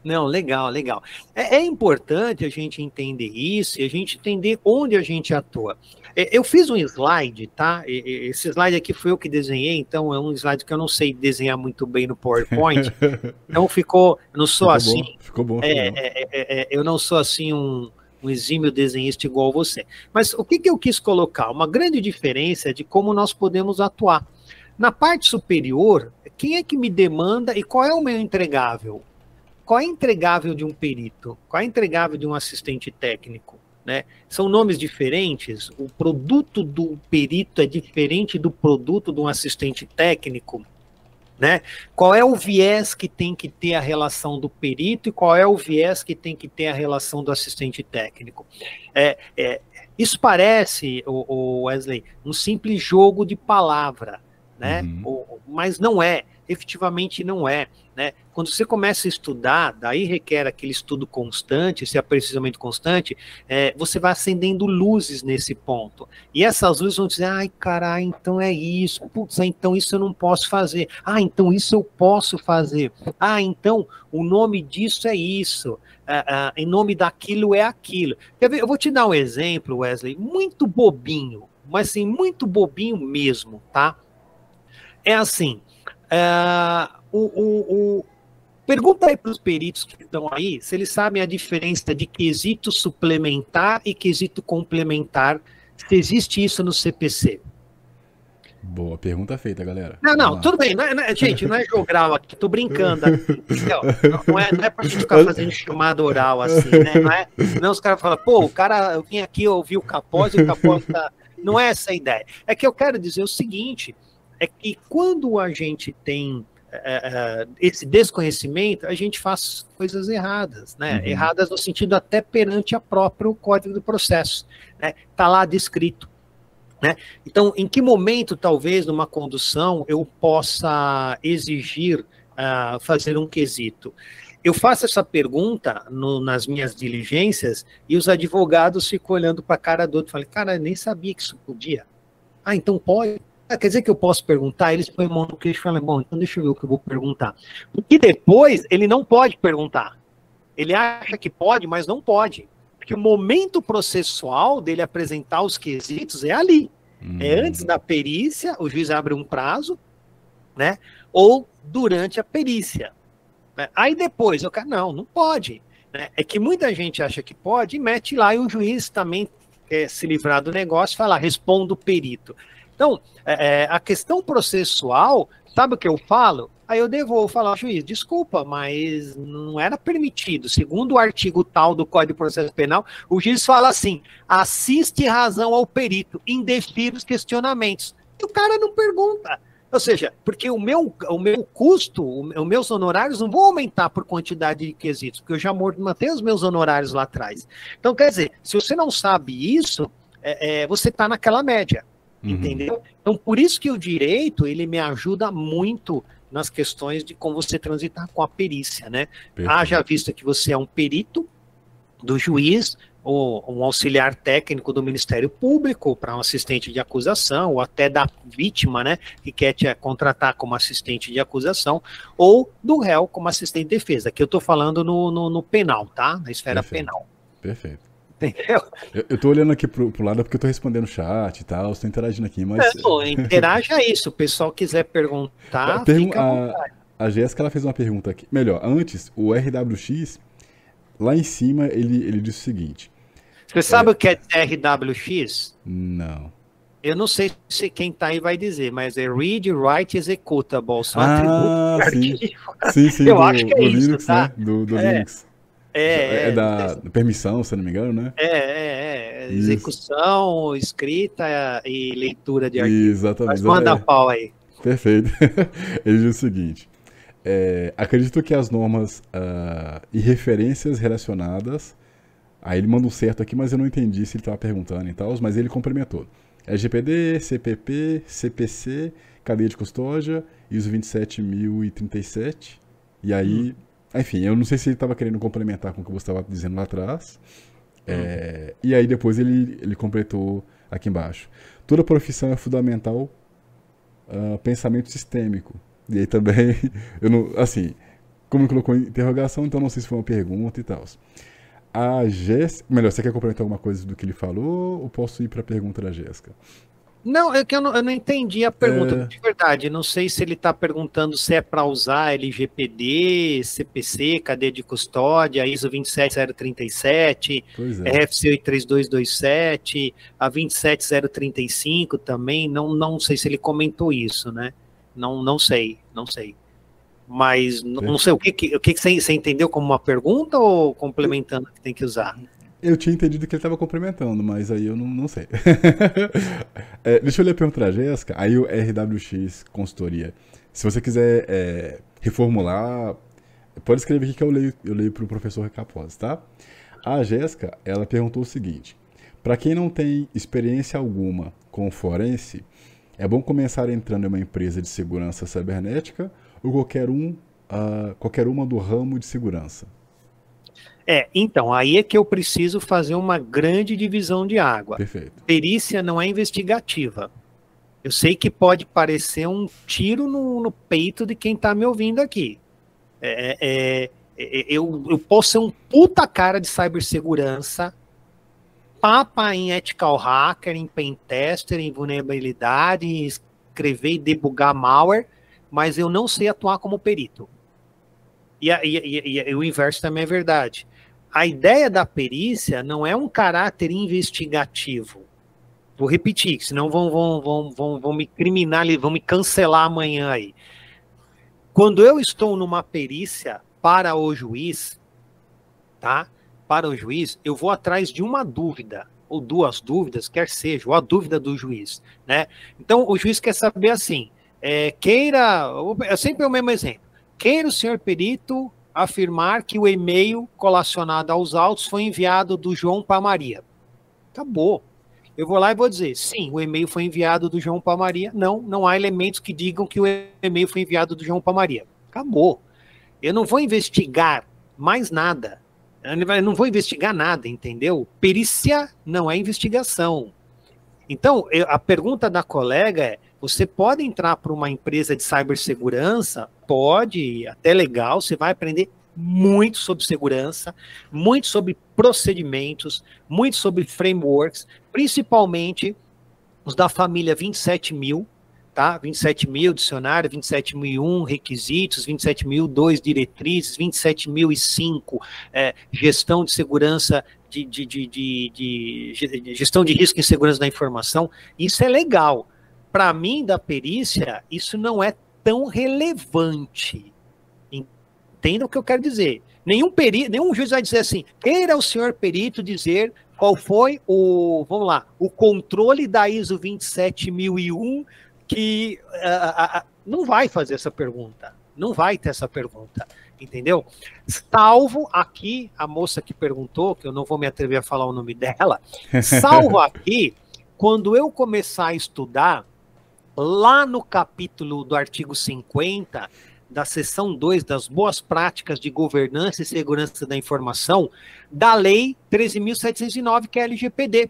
Não, legal, legal. É, é, importante a gente entender isso e a gente entender onde a gente atua. É, eu fiz um slide, tá? Esse slide aqui foi eu que desenhei, então é um slide que eu não sei desenhar muito bem no PowerPoint. então ficou, eu não sou ficou assim. Bom, ficou bom. Ficou é, bom. É, é, é, eu não sou assim um um exímio desenhista igual você. Mas o que, que eu quis colocar? Uma grande diferença é de como nós podemos atuar. Na parte superior, quem é que me demanda e qual é o meu entregável? Qual é o entregável de um perito? Qual é o entregável de um assistente técnico? Né? São nomes diferentes. O produto do perito é diferente do produto de um assistente técnico. Né? Qual é o viés que tem que ter a relação do perito e qual é o viés que tem que ter a relação do assistente técnico? É, é, isso parece, o, o, Wesley, um simples jogo de palavra, né? Uhum. O, mas não é, efetivamente não é. Né? Quando você começa a estudar, daí requer aquele estudo constante, esse aperfeiçoamento constante, é, você vai acendendo luzes nesse ponto. E essas luzes vão dizer, ai, caralho, então é isso, putz, então isso eu não posso fazer, ah, então isso eu posso fazer, ah, então o nome disso é isso, ah, ah, em nome daquilo é aquilo. Eu vou te dar um exemplo, Wesley, muito bobinho, mas assim, muito bobinho mesmo, tá? É assim, é, o, o, o, pergunta aí para os peritos que estão aí se eles sabem a diferença de quesito suplementar e quesito complementar, se existe isso no CPC. Boa pergunta feita, galera. Não, não, tudo bem. Não é, não é, gente, não é jogar aqui, tô brincando. Aqui, não, é, não é pra gente ficar fazendo chamada oral assim, né? Não, é, não os caras falam, pô, o cara, eu vim aqui ouvir o Capós e o Capós tá. Não é essa a ideia. É que eu quero dizer o seguinte: é que quando a gente tem uh, esse desconhecimento, a gente faz coisas erradas, né? Uhum. Erradas no sentido até perante a próprio código do processo, né? Tá lá descrito. Né? Então, em que momento, talvez, numa condução, eu possa exigir uh, fazer um quesito? Eu faço essa pergunta no, nas minhas diligências e os advogados ficam olhando para a cara do outro falam, cara, nem sabia que isso podia. Ah, então pode? Ah, quer dizer que eu posso perguntar? Eles põem mão no queixo e falam, bom, então deixa eu ver o que eu vou perguntar. Porque depois ele não pode perguntar. Ele acha que pode, mas não pode. Porque o momento processual dele apresentar os quesitos é ali. Hum. É antes da perícia, o juiz abre um prazo, né? Ou durante a perícia. Né? Aí depois, o cara, não, não pode. Né? É que muita gente acha que pode e mete lá e o juiz também quer se livrar do negócio e fala, responda o perito. Então, é, é, a questão processual, sabe o que eu falo? Aí eu devolvo falar, juiz, desculpa, mas não era permitido. Segundo o artigo tal do Código de Processo Penal, o juiz fala assim: assiste razão ao perito, indefira os questionamentos. E o cara não pergunta. Ou seja, porque o meu, o meu custo, os meus honorários não vão aumentar por quantidade de quesitos, porque eu já mantenho os meus honorários lá atrás. Então, quer dizer, se você não sabe isso, é, é, você está naquela média, uhum. entendeu? Então, por isso que o direito, ele me ajuda muito nas questões de como você transitar com a perícia, né? Perfeito. Haja vista que você é um perito do juiz, ou um auxiliar técnico do Ministério Público para um assistente de acusação, ou até da vítima, né, que quer te contratar como assistente de acusação, ou do réu como assistente de defesa. Aqui eu estou falando no, no, no, penal, tá? Na esfera Perfeito. penal. Perfeito. Entendeu? Eu, eu tô olhando aqui pro, pro lado porque eu tô respondendo o chat e tal, estou interagindo aqui, mas. Pô, interaja isso. O pessoal quiser perguntar. Pergun a, a Jéssica ela fez uma pergunta aqui. Melhor, antes, o RWX, lá em cima, ele, ele disse o seguinte: você sabe é. o que é RWX? Não. Eu não sei se quem tá aí vai dizer, mas é Read, Write, Executable. São ah, sim. sim, sim, Eu do, acho que é isso, Linux, tá? né? Do, do é. Linux. É, é, é da permissão, se não me engano, né? É, é, é. Execução, escrita e leitura de arquivo. Exatamente. Mas manda é. pau aí. Perfeito. Ele diz o seguinte: é, acredito que as normas uh, e referências relacionadas Aí ele manda um certo aqui, mas eu não entendi se ele estava perguntando e tal, mas ele complementou. LGPD, CPP, CPC, cadeia de custódia, ISO 27037. E aí, hum. Enfim, eu não sei se ele estava querendo complementar com o que você estava dizendo lá atrás. Hum. É, e aí depois ele, ele completou aqui embaixo. Toda profissão é fundamental uh, pensamento sistêmico. E aí também, eu não, assim, como ele colocou interrogação, então não sei se foi uma pergunta e tal. A Jéssica. Melhor, você quer complementar alguma coisa do que ele falou ou posso ir para a pergunta da Jéssica? Não, é que eu não, eu não entendi a pergunta, é... de verdade. Não sei se ele está perguntando se é para usar LGPD, CPC, cadeia de custódia, ISO 27037, é. RFC 83227, a 27035 também. Não, não sei se ele comentou isso, né? Não, não sei, não sei. Mas é. não sei, o que, o que você, você entendeu como uma pergunta ou complementando que tem que usar? Eu tinha entendido que ele estava complementando, mas aí eu não, não sei. é, deixa eu ler a pergunta da Jéssica. Aí o RWX Consultoria. Se você quiser é, reformular, pode escrever aqui que eu leio, eu leio para o professor Recapós, tá? A Jéssica, ela perguntou o seguinte. Para quem não tem experiência alguma com forense, é bom começar entrando em uma empresa de segurança cibernética ou qualquer um, uh, qualquer uma do ramo de segurança? É, então, aí é que eu preciso fazer uma grande divisão de água. Perfeito. Perícia não é investigativa. Eu sei que pode parecer um tiro no, no peito de quem está me ouvindo aqui. É, é, é, eu, eu posso ser um puta cara de cibersegurança, papa em ethical hacker, em pentester, em vulnerabilidade, em escrever e debugar malware, mas eu não sei atuar como perito. E, e, e, e, o inverso também é verdade. A ideia da perícia não é um caráter investigativo. Vou repetir, senão vão, vão, vão, vão, vão me criminar, vão me cancelar amanhã aí. Quando eu estou numa perícia para o juiz, tá? Para o juiz, eu vou atrás de uma dúvida ou duas dúvidas, quer seja, ou a dúvida do juiz, né? Então o juiz quer saber assim: é, queira, é sempre o mesmo exemplo, queira o senhor perito afirmar que o e-mail colacionado aos autos foi enviado do João para Maria. Acabou. Eu vou lá e vou dizer, sim, o e-mail foi enviado do João para Maria. Não, não há elementos que digam que o e-mail foi enviado do João para Maria. Acabou. Eu não vou investigar mais nada. Eu não vou investigar nada, entendeu? Perícia não é investigação. Então, eu, a pergunta da colega é: você pode entrar para uma empresa de cibersegurança? Pode, até legal, você vai aprender muito sobre segurança, muito sobre procedimentos, muito sobre frameworks, principalmente os da família 27 mil, tá? 27 mil dicionário, 27 mil um requisitos, 27 mil dois diretrizes, 27 mil e cinco é, gestão de segurança de, de, de, de, gestão de risco e segurança da informação. Isso é legal para mim, da perícia, isso não é tão relevante. Entenda o que eu quero dizer. Nenhum perito, nenhum juiz vai dizer assim, queira o senhor perito dizer qual foi o, vamos lá, o controle da ISO 27001 que uh, uh, não vai fazer essa pergunta. Não vai ter essa pergunta, entendeu? Salvo aqui, a moça que perguntou, que eu não vou me atrever a falar o nome dela, salvo aqui, quando eu começar a estudar, lá no capítulo do artigo 50, da seção 2 das boas práticas de governança e segurança da informação, da lei 13.709, que é a LGPD.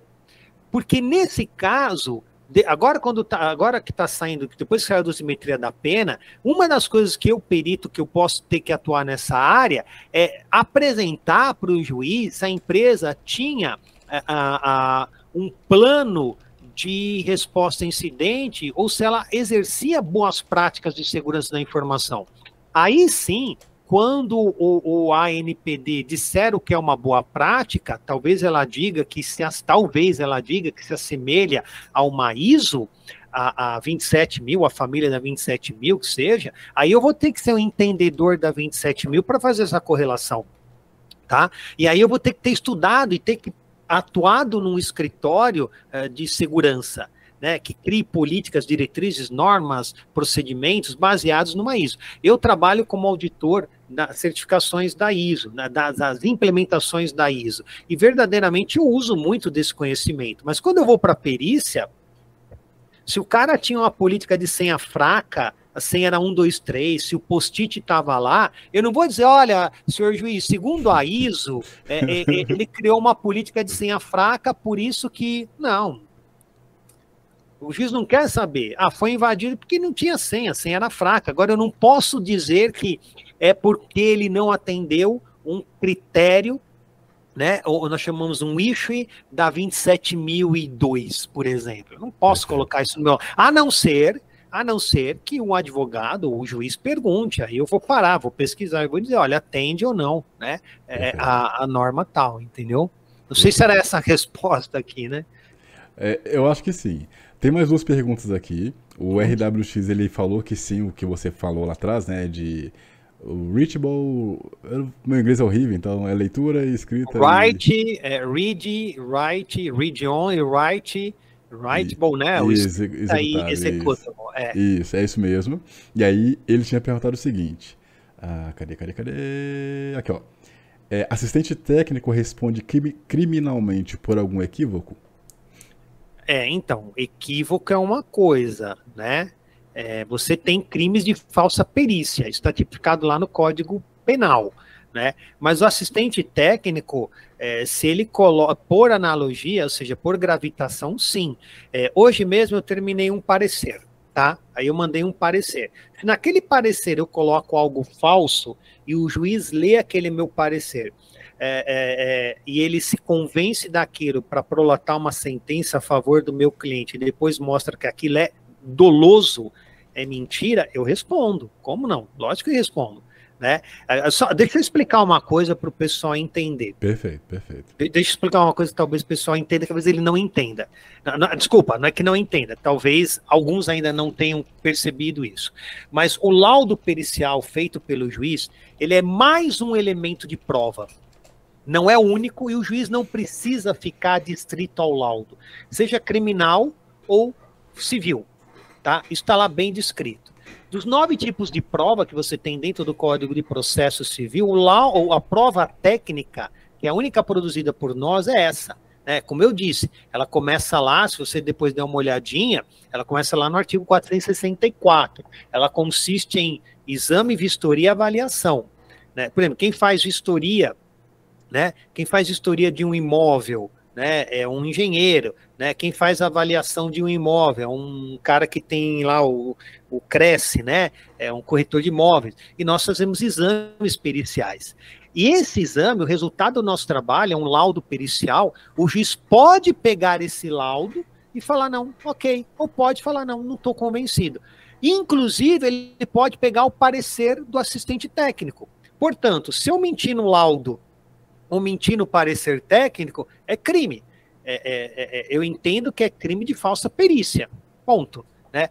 Porque nesse caso, agora quando tá, agora que está saindo, depois que saiu a dosimetria da pena, uma das coisas que eu perito que eu posso ter que atuar nessa área é apresentar para o juiz se a empresa tinha a, a, a, um plano de resposta a incidente ou se ela exercia boas práticas de segurança da informação. Aí sim, quando o, o, ANPD disser o que é uma boa prática, talvez ela diga que se talvez ela diga que se assemelha a uma ISO, a, a 27 mil, a família da 27 mil, que seja, aí eu vou ter que ser um entendedor da 27 mil para fazer essa correlação. Tá? E aí eu vou ter que ter estudado e ter que atuado num escritório uh, de segurança. Né, que crie políticas, diretrizes, normas, procedimentos baseados numa ISO. Eu trabalho como auditor das certificações da ISO, né, das, das, implementações da ISO, e verdadeiramente eu uso muito desse conhecimento. Mas quando eu vou para a perícia, se o cara tinha uma política de senha fraca, a senha era 1, 2, 3, se o post-it estava lá, eu não vou dizer, olha, senhor juiz, segundo a ISO, é, é, é, ele criou uma política de senha fraca, por isso que. Não. O juiz não quer saber. Ah, foi invadido porque não tinha senha, a senha era fraca. Agora, eu não posso dizer que é porque ele não atendeu um critério né? Ou nós chamamos um issue da 27002, por exemplo. Eu não posso colocar isso no meu. A não ser a não ser que um advogado ou o juiz pergunte, aí eu vou parar, vou pesquisar, eu vou dizer, olha, atende ou não, né, é, a, a, norma tal, entendeu? Não sei se era essa a resposta aqui, né? É, eu acho que sim. Tem mais duas perguntas aqui. O RWX, ele falou que sim, o que você falou lá atrás, né, de o reachable, meu inglês é horrível, então é leitura e escrita. Write, e... é, read, write, read on e write Né? O isso, aí, executable. É. Isso, é isso mesmo. E aí ele tinha perguntado o seguinte: ah, cadê, cadê, cadê? Aqui, ó. É, assistente técnico responde criminalmente por algum equívoco? É, então, equívoco é uma coisa, né? É, você tem crimes de falsa perícia, isso está tipificado lá no Código Penal. Né? Mas o assistente técnico, é, se ele coloca, por analogia, ou seja, por gravitação, sim. É, hoje mesmo eu terminei um parecer, tá? Aí eu mandei um parecer. Naquele parecer eu coloco algo falso e o juiz lê aquele meu parecer é, é, é e ele se convence daquilo para prolatar uma sentença a favor do meu cliente e depois mostra que aquilo é doloso, é mentira, eu respondo. Como não? Lógico que respondo. Né? É, só, deixa eu explicar uma coisa para o pessoal entender. Perfeito, perfeito. deixa eu explicar uma coisa que talvez o pessoal entenda, que talvez ele não entenda. Não, não, desculpa, não é que não entenda, talvez alguns ainda não tenham percebido isso. Mas o laudo pericial feito pelo juiz, ele é mais um elemento de prova. Não é único e o juiz não precisa ficar distrito ao laudo, seja criminal ou civil. Tá? Isso está lá bem descrito. Dos nove tipos de prova que você tem dentro do Código de Processo Civil, lá, ou a prova técnica, que é a única produzida por nós, é essa. Né? Como eu disse, ela começa lá, se você depois der uma olhadinha, ela começa lá no artigo 464. Ela consiste em exame, vistoria e avaliação. Né? Por exemplo, quem faz vistoria, né? quem faz vistoria de um imóvel, né, é um engenheiro, né, quem faz a avaliação de um imóvel, é um cara que tem lá o, o Cresce, né, é um corretor de imóveis, e nós fazemos exames periciais. E esse exame, o resultado do nosso trabalho é um laudo pericial, o juiz pode pegar esse laudo e falar não, ok, ou pode falar não, não estou convencido. Inclusive, ele pode pegar o parecer do assistente técnico. Portanto, se eu mentir no laudo ou mentir no parecer técnico é crime. É, é, é, eu entendo que é crime de falsa perícia. Ponto. Né?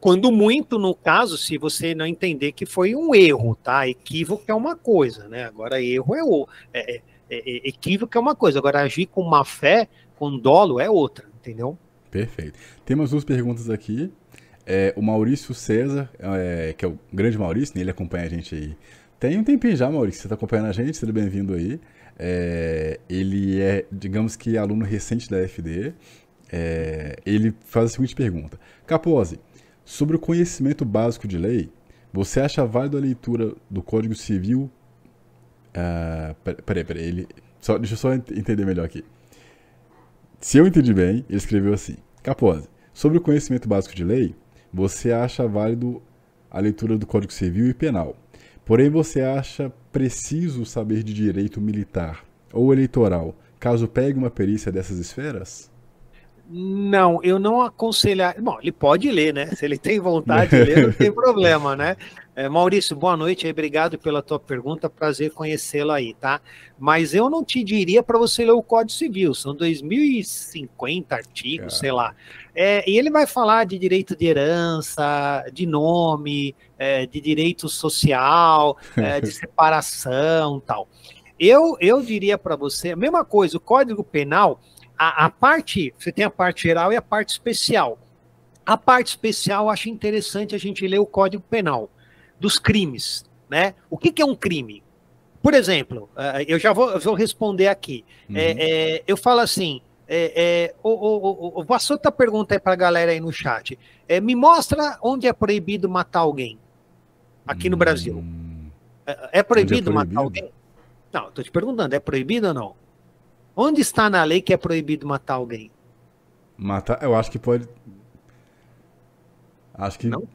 Quando muito, no caso, se você não entender que foi um erro, tá? Equívoco é uma coisa, né? Agora, erro é o. É, é, é, equívoco é uma coisa, agora agir com má fé, com dolo, é outra, entendeu? Perfeito. Temos duas perguntas aqui. É, o Maurício César, é, que é o grande Maurício, né, ele acompanha a gente aí. Tem um tempinho já, Maurício, você está acompanhando a gente, seja bem-vindo aí. É, ele é, digamos que, aluno recente da FD. É, ele faz a seguinte pergunta: Capose, sobre o conhecimento básico de lei, você acha válido a leitura do Código Civil? Uh, peraí, peraí, ele, só, deixa eu só entender melhor aqui. Se eu entendi bem, ele escreveu assim: Capose, sobre o conhecimento básico de lei, você acha válido a leitura do Código Civil e Penal. Porém, você acha preciso saber de direito militar ou eleitoral, caso pegue uma perícia dessas esferas? Não, eu não aconselhar. Bom, ele pode ler, né? Se ele tem vontade de ler, não tem problema, né? É, Maurício, boa noite, obrigado pela tua pergunta, prazer conhecê-lo aí, tá? Mas eu não te diria para você ler o Código Civil, são 2050 artigos, sei lá. É, e ele vai falar de direito de herança, de nome, é, de direito social, é, de separação tal. Eu, eu diria para você, a mesma coisa, o Código Penal a, a, parte, você tem a parte geral e a parte especial. A parte especial, eu acho interessante a gente ler o Código Penal dos crimes, né? O que, que é um crime? Por exemplo, uh, eu já vou, eu vou responder aqui. Uhum. É, é, eu falo assim, é, é, o, o, o, o outra pergunta aí para a galera aí no chat. É, me mostra onde é proibido matar alguém aqui no Brasil. Hum. É, é, proibido, proibido matar alguém? Não, estou te perguntando, é proibido ou não? Onde está na lei que é proibido matar alguém? Matar, eu acho que pode. Acho que. Não?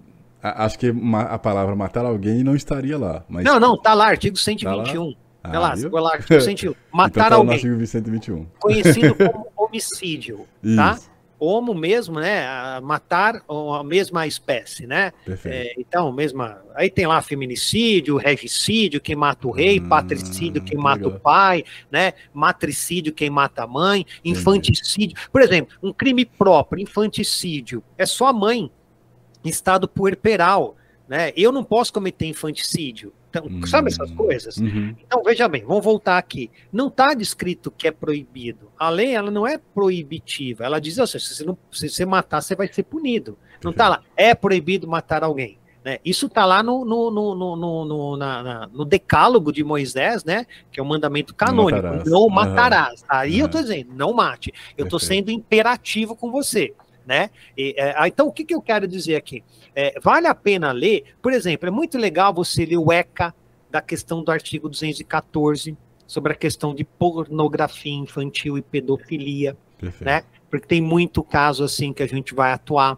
Acho que a palavra matar alguém não estaria lá. Mas... Não, não, tá lá, artigo 121. Tá lá, lá, viu? lá artigo 121. Matar então tá alguém. Artigo 121. Conhecido como homicídio, tá? Homo mesmo, né? Matar a mesma espécie, né? É, então, mesma. Aí tem lá feminicídio, regicídio, quem mata o rei, hum, patricídio, quem mata legal. o pai, né? Matricídio, quem mata a mãe, infanticídio. Por exemplo, um crime próprio, infanticídio, é só a mãe em estado puerperal, né? Eu não posso cometer infanticídio. Então, uhum. sabe essas coisas? Uhum. Então, veja bem, vamos voltar aqui. Não está descrito que é proibido. A lei, ela não é proibitiva. Ela diz, assim, se, você não, se você matar, você vai ser punido. Não está lá, é proibido matar alguém. Né? Isso está lá no, no, no, no, no, na, na, no, decálogo de Moisés, né? que é o mandamento canônico, não matarás. Não matarás. Uhum. Aí eu estou dizendo, não mate. Eu estou sendo imperativo com você. Né? E, é, ah, então, o que, que eu quero dizer aqui? É, vale a pena ler, por exemplo, é muito legal você ler o ECA da questão do artigo 214 sobre a questão de pornografia infantil e pedofilia, Perfeito. né? Porque tem muito caso assim que a gente vai atuar.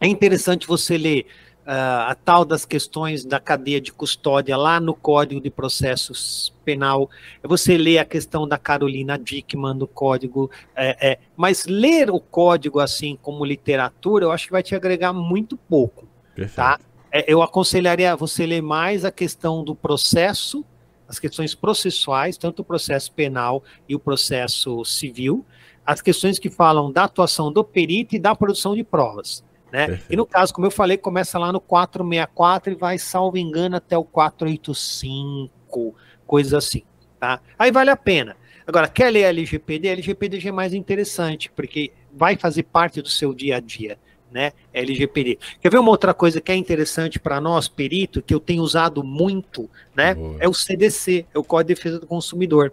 É interessante você ler a tal das questões da cadeia de custódia lá no Código de Processos Penal, você lê a questão da Carolina Dickman no Código, é, é, mas ler o Código assim como literatura, eu acho que vai te agregar muito pouco, Perfeito. tá? É, eu aconselharia você ler mais a questão do processo, as questões processuais, tanto o processo penal e o processo civil, as questões que falam da atuação do perito e da produção de provas. Né? E no caso, como eu falei, começa lá no 464 e vai, salvo engano, até o 485, coisa assim. Tá? Aí vale a pena. Agora, quer ler LGPD? LGPD já é mais interessante, porque vai fazer parte do seu dia a dia, né? LGPD. Quer ver uma outra coisa que é interessante para nós, perito, que eu tenho usado muito, né? Boa. É o CDC, é o Código de Defesa do Consumidor.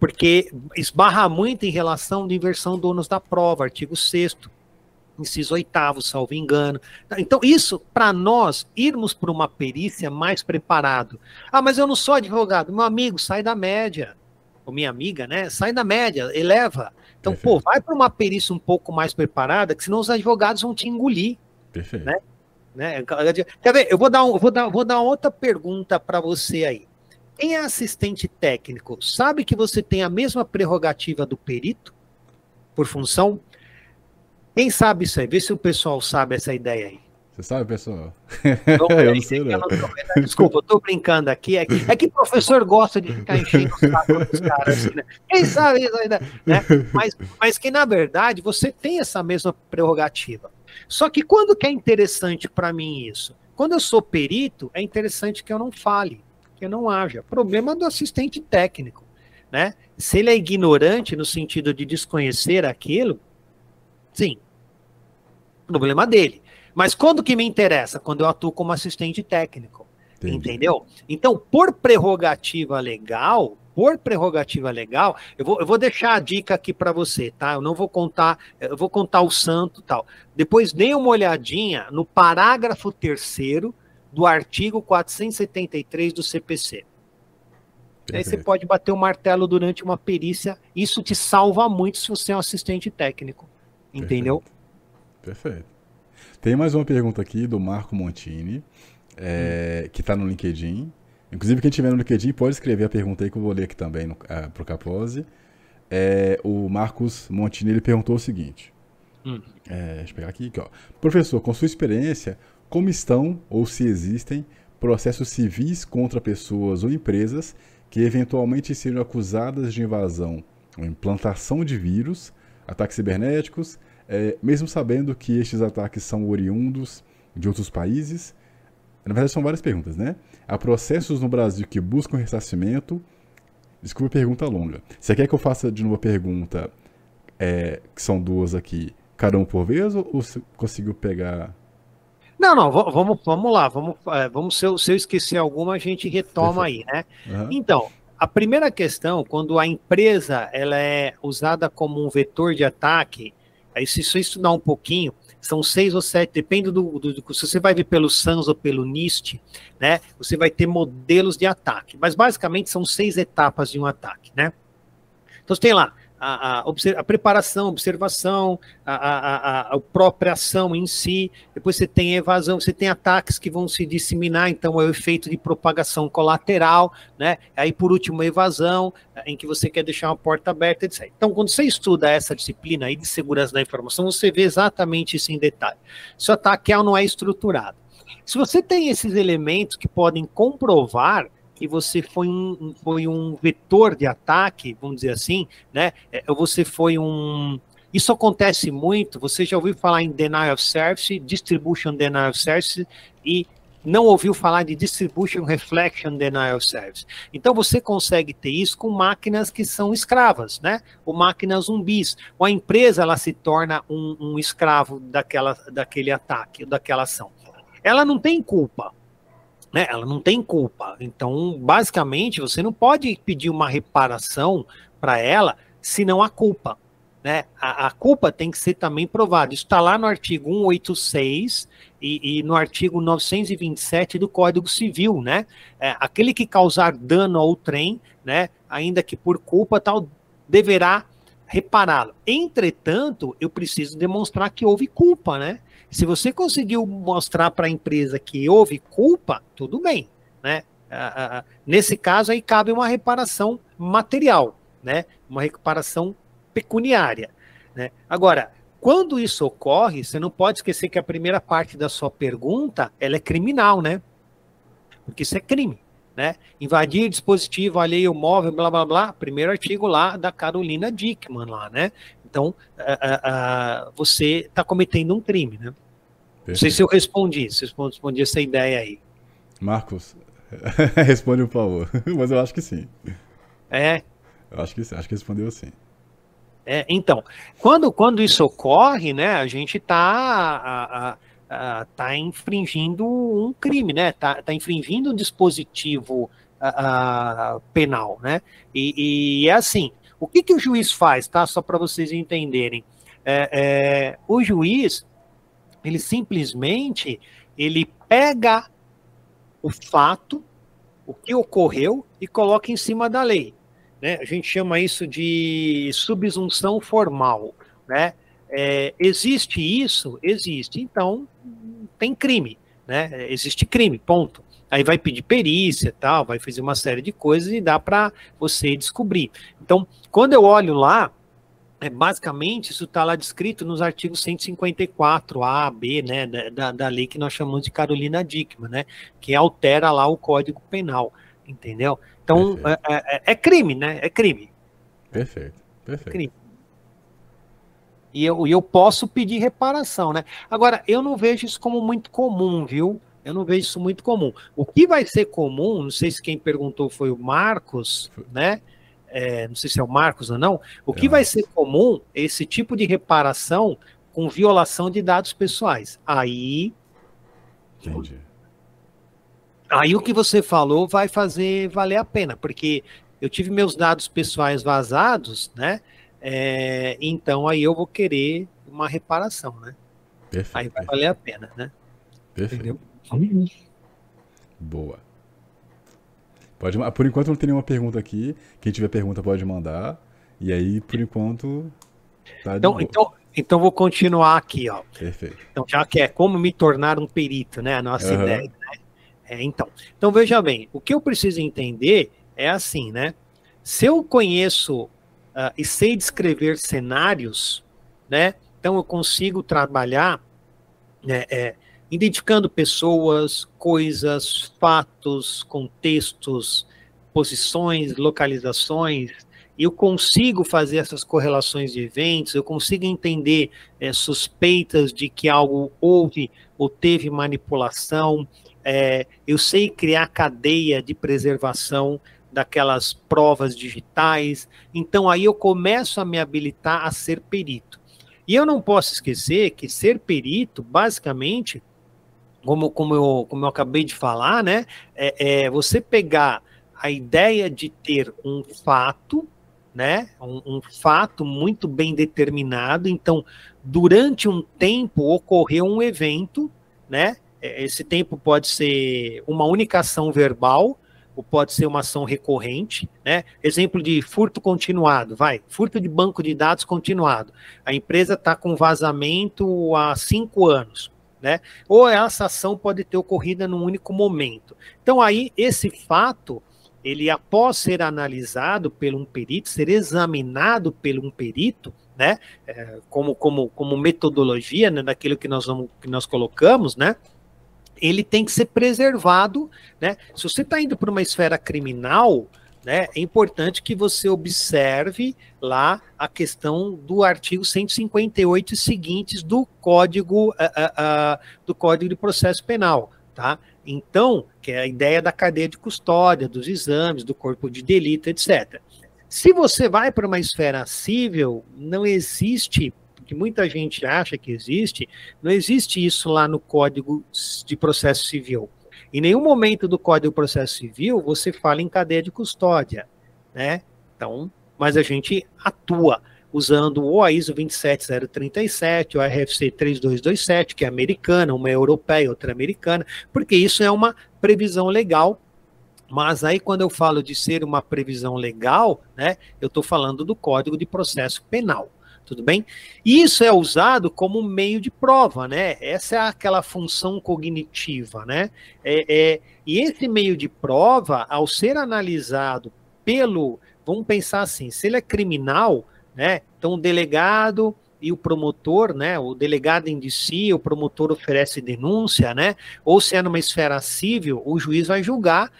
Porque esbarra muito em relação de inversão do ônus da prova, artigo 6 inciso oitavo, salvo engano. Então, isso, para nós, irmos para uma perícia mais preparado. Ah, mas eu não sou advogado. Meu amigo, sai da média. Ou minha amiga, né? Sai da média, eleva. Então, Perfeito. pô, vai para uma perícia um pouco mais preparada, que senão os advogados vão te engolir. Perfeito. Né? Né? Quer ver? Eu vou dar, um, vou dar, vou dar outra pergunta para você aí. Quem é assistente técnico sabe que você tem a mesma prerrogativa do perito por função? Quem sabe isso aí? Vê se o pessoal sabe essa ideia aí. Você sabe, pessoal? eu não sei, não. Desculpa, eu tô brincando aqui. É que, é que o professor gosta de ficar enchendo os saco dos caras. Assim, né? Quem sabe isso ainda? Né? Mas, mas que, na verdade, você tem essa mesma prerrogativa. Só que quando que é interessante para mim isso? Quando eu sou perito, é interessante que eu não fale, que eu não haja. Problema do assistente técnico. Né? Se ele é ignorante no sentido de desconhecer aquilo, Sim. Problema dele. Mas quando que me interessa? Quando eu atuo como assistente técnico. Entendi. Entendeu? Então, por prerrogativa legal, por prerrogativa legal, eu vou, eu vou deixar a dica aqui para você, tá? Eu não vou contar, eu vou contar o santo tal. Depois dê uma olhadinha no parágrafo terceiro do artigo 473 do CPC. Perfeito. Aí você pode bater o martelo durante uma perícia. Isso te salva muito se você é um assistente técnico. Entendeu? Perfeito. Perfeito. Tem mais uma pergunta aqui do Marco Montini, é, hum. que está no LinkedIn. Inclusive, quem tiver no LinkedIn pode escrever a pergunta aí que eu vou ler aqui também uh, ah, para o Capose. É, o Marcos Montini ele perguntou o seguinte. Hum. É, deixa eu pegar aqui, aqui ó. Professor, com sua experiência, como estão ou se existem processos civis contra pessoas ou empresas que eventualmente sejam acusadas de invasão ou implantação de vírus, ataques cibernéticos, é, mesmo sabendo que estes ataques são oriundos de outros países? Na verdade, são várias perguntas, né? Há processos no Brasil que buscam ressarcimento. Desculpa a pergunta longa. Você quer que eu faça de novo a pergunta, é, que são duas aqui, cada um por vez, ou você conseguiu pegar não, não, vamos, vamos lá, vamos, é, vamos se eu, se eu esquecer alguma, a gente retoma aí, né? Uhum. Então, a primeira questão, quando a empresa ela é usada como um vetor de ataque, aí se você estudar um pouquinho, são seis ou sete, depende do, do, do, se você vai ver pelo SANS ou pelo NIST, né? Você vai ter modelos de ataque, mas basicamente são seis etapas de um ataque, né? Então você tem lá a, a, a preparação, observação, a, a, a, própria ação em si, depois você tem evasão, você tem ataques que vão se disseminar, então é o efeito de propagação colateral, né? Aí por último, evasão, em que você quer deixar uma porta aberta, etc. Então, quando você estuda essa disciplina aí de segurança da informação, você vê exatamente isso em detalhe. Se o ataque não é estruturado. Se você tem esses elementos que podem comprovar que você foi um, foi um vetor de ataque, vamos dizer assim, né? É, você foi um. Isso acontece muito. Você já ouviu falar em denial of service, distribution denial of service e não ouviu falar de distribution reflection denial of service. Então você consegue ter isso com máquinas que são escravas, né? Ou máquinas zumbis. Ou a empresa ela se torna um, um escravo daquela, daquele ataque, daquela ação. Ela não tem culpa né? Ela não tem culpa. Então, basicamente, você não pode pedir uma reparação para ela se não há culpa. Né? A, a, culpa tem que ser também provada. Isso está lá no artigo 186 e, e, no artigo 927 do Código Civil, né? É, aquele que causar dano ao trem, né, ainda que por culpa tal, deverá repará-lo. Entretanto, eu preciso demonstrar que houve culpa, né? Se você conseguiu mostrar para a empresa que houve culpa, tudo bem, né? nesse caso aí cabe uma reparação material, né? Uma reparação pecuniária, né? Agora, quando isso ocorre, você não pode esquecer que a primeira parte da sua pergunta, ela é criminal, né? Porque isso é crime, né? Invadir dispositivo alheio móvel, blá blá blá, primeiro artigo lá da Carolina Dickman lá, né? Então, você está cometendo um crime, né? Não sei se eu respondi, se eu respondi essa ideia aí. Marcos, responde por favor. Mas eu acho que sim. É? Eu acho que sim, acho que respondeu sim. É, então, quando, quando isso ocorre, né, a gente está tá infringindo um crime, né? Tá, tá infringindo um dispositivo a, a, penal, né? E, e, é assim, o que, que o juiz faz, tá? Só para vocês entenderem. É, é, o juiz ele simplesmente ele pega o fato, o que ocorreu e coloca em cima da lei. Né? A gente chama isso de subsunção formal. Né? É, existe isso? Existe. Então, tem crime. Né? Existe crime, ponto. Aí vai pedir perícia, tal, vai fazer uma série de coisas e dá para você descobrir. Então, quando eu olho lá, é, basicamente, isso está lá descrito nos artigos 154 A, B, né, da, da lei que nós chamamos de Carolina Dickman, né, que altera lá o Código Penal, entendeu? Então, é, é, é, crime, né, é crime. Perfeito, perfeito. Crime. E eu, eu posso pedir reparação, né? Agora, eu não vejo isso como muito comum, viu? Eu não vejo isso muito comum. O que vai ser comum, não sei se quem perguntou foi o Marcos, né? É, não sei se é o Marcos ou não, o que é. vai ser comum, esse tipo de reparação, com violação de dados pessoais. Aí. Entendi. Aí o que você falou vai fazer valer a pena, porque eu tive meus dados pessoais vazados, né? É, então aí eu vou querer uma reparação, né? Perfeito. Aí vai valer a pena, né? Perfeito. Entendeu? Boa. Pode, por enquanto não tem nenhuma pergunta aqui. Quem tiver pergunta pode mandar. E aí, por enquanto, tá então, então, então vou continuar aqui, ó. Perfeito. Então, já que é como me tornar um perito, né? A nossa uhum. ideia, né? É, então, então, veja bem, o que eu preciso entender é assim, né? Se eu conheço uh, e sei descrever cenários, né? Então eu consigo trabalhar né, é, identificando pessoas, coisas, fatos, contextos, posições, localizações, eu consigo fazer essas correlações de eventos, eu consigo entender é, suspeitas de que algo houve ou teve manipulação, é, eu sei criar cadeia de preservação daquelas provas digitais, então aí eu começo a me habilitar a ser perito. E eu não posso esquecer que ser perito, basicamente, como, como, eu, como eu acabei de falar, né, é, é você pegar a ideia de ter um fato, né, um, um fato muito bem determinado, então, durante um tempo ocorreu um evento, né, é, esse tempo pode ser uma única ação verbal, ou pode ser uma ação recorrente, né? Exemplo de furto continuado, vai, furto de banco de dados continuado. A empresa está com vazamento há cinco anos, né? Ou essa ação pode ter ocorrido num único momento. Então aí esse fato ele após ser analisado por um perito, ser examinado por um perito, né? É, como, como, como metodologia, né? Daquilo que nós vamos, que nós colocamos, né? ele tem que ser preservado, né? Se você está indo para uma esfera criminal, né, é importante que você observe lá a questão do artigo 158 e seguintes do Código, do Código de Processo Penal, tá? Então, que é a ideia da cadeia de custódia, dos exames, do corpo de delito, etc. Se você vai para uma esfera civil, não existe que muita gente acha que existe, não existe isso lá no Código de Processo Civil. Em nenhum momento do Código de Processo Civil você fala em cadeia de custódia, né? Então, mas a gente atua usando ou a ISO 27037, ou a RFC 3227, que é americana, uma europeia, outra americana, porque isso é uma previsão legal mas aí, quando eu falo de ser uma previsão legal, né, eu estou falando do Código de Processo Penal tudo bem? Isso é usado como meio de prova, né? Essa é aquela função cognitiva, né? É, é, e esse meio de prova, ao ser analisado pelo, vamos pensar assim, se ele é criminal, né? Então o delegado e o promotor, né? O delegado indicia, o promotor oferece denúncia, né? Ou se é numa esfera civil, o juiz vai julgar,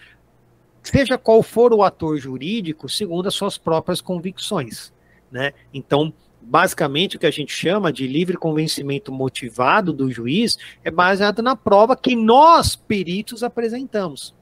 seja qual for o ator jurídico, segundo as suas próprias convicções, né? Então basicamente o que a gente chama de livre convencimento motivado do juiz é baseado na prova que nós, peritos, apresentamos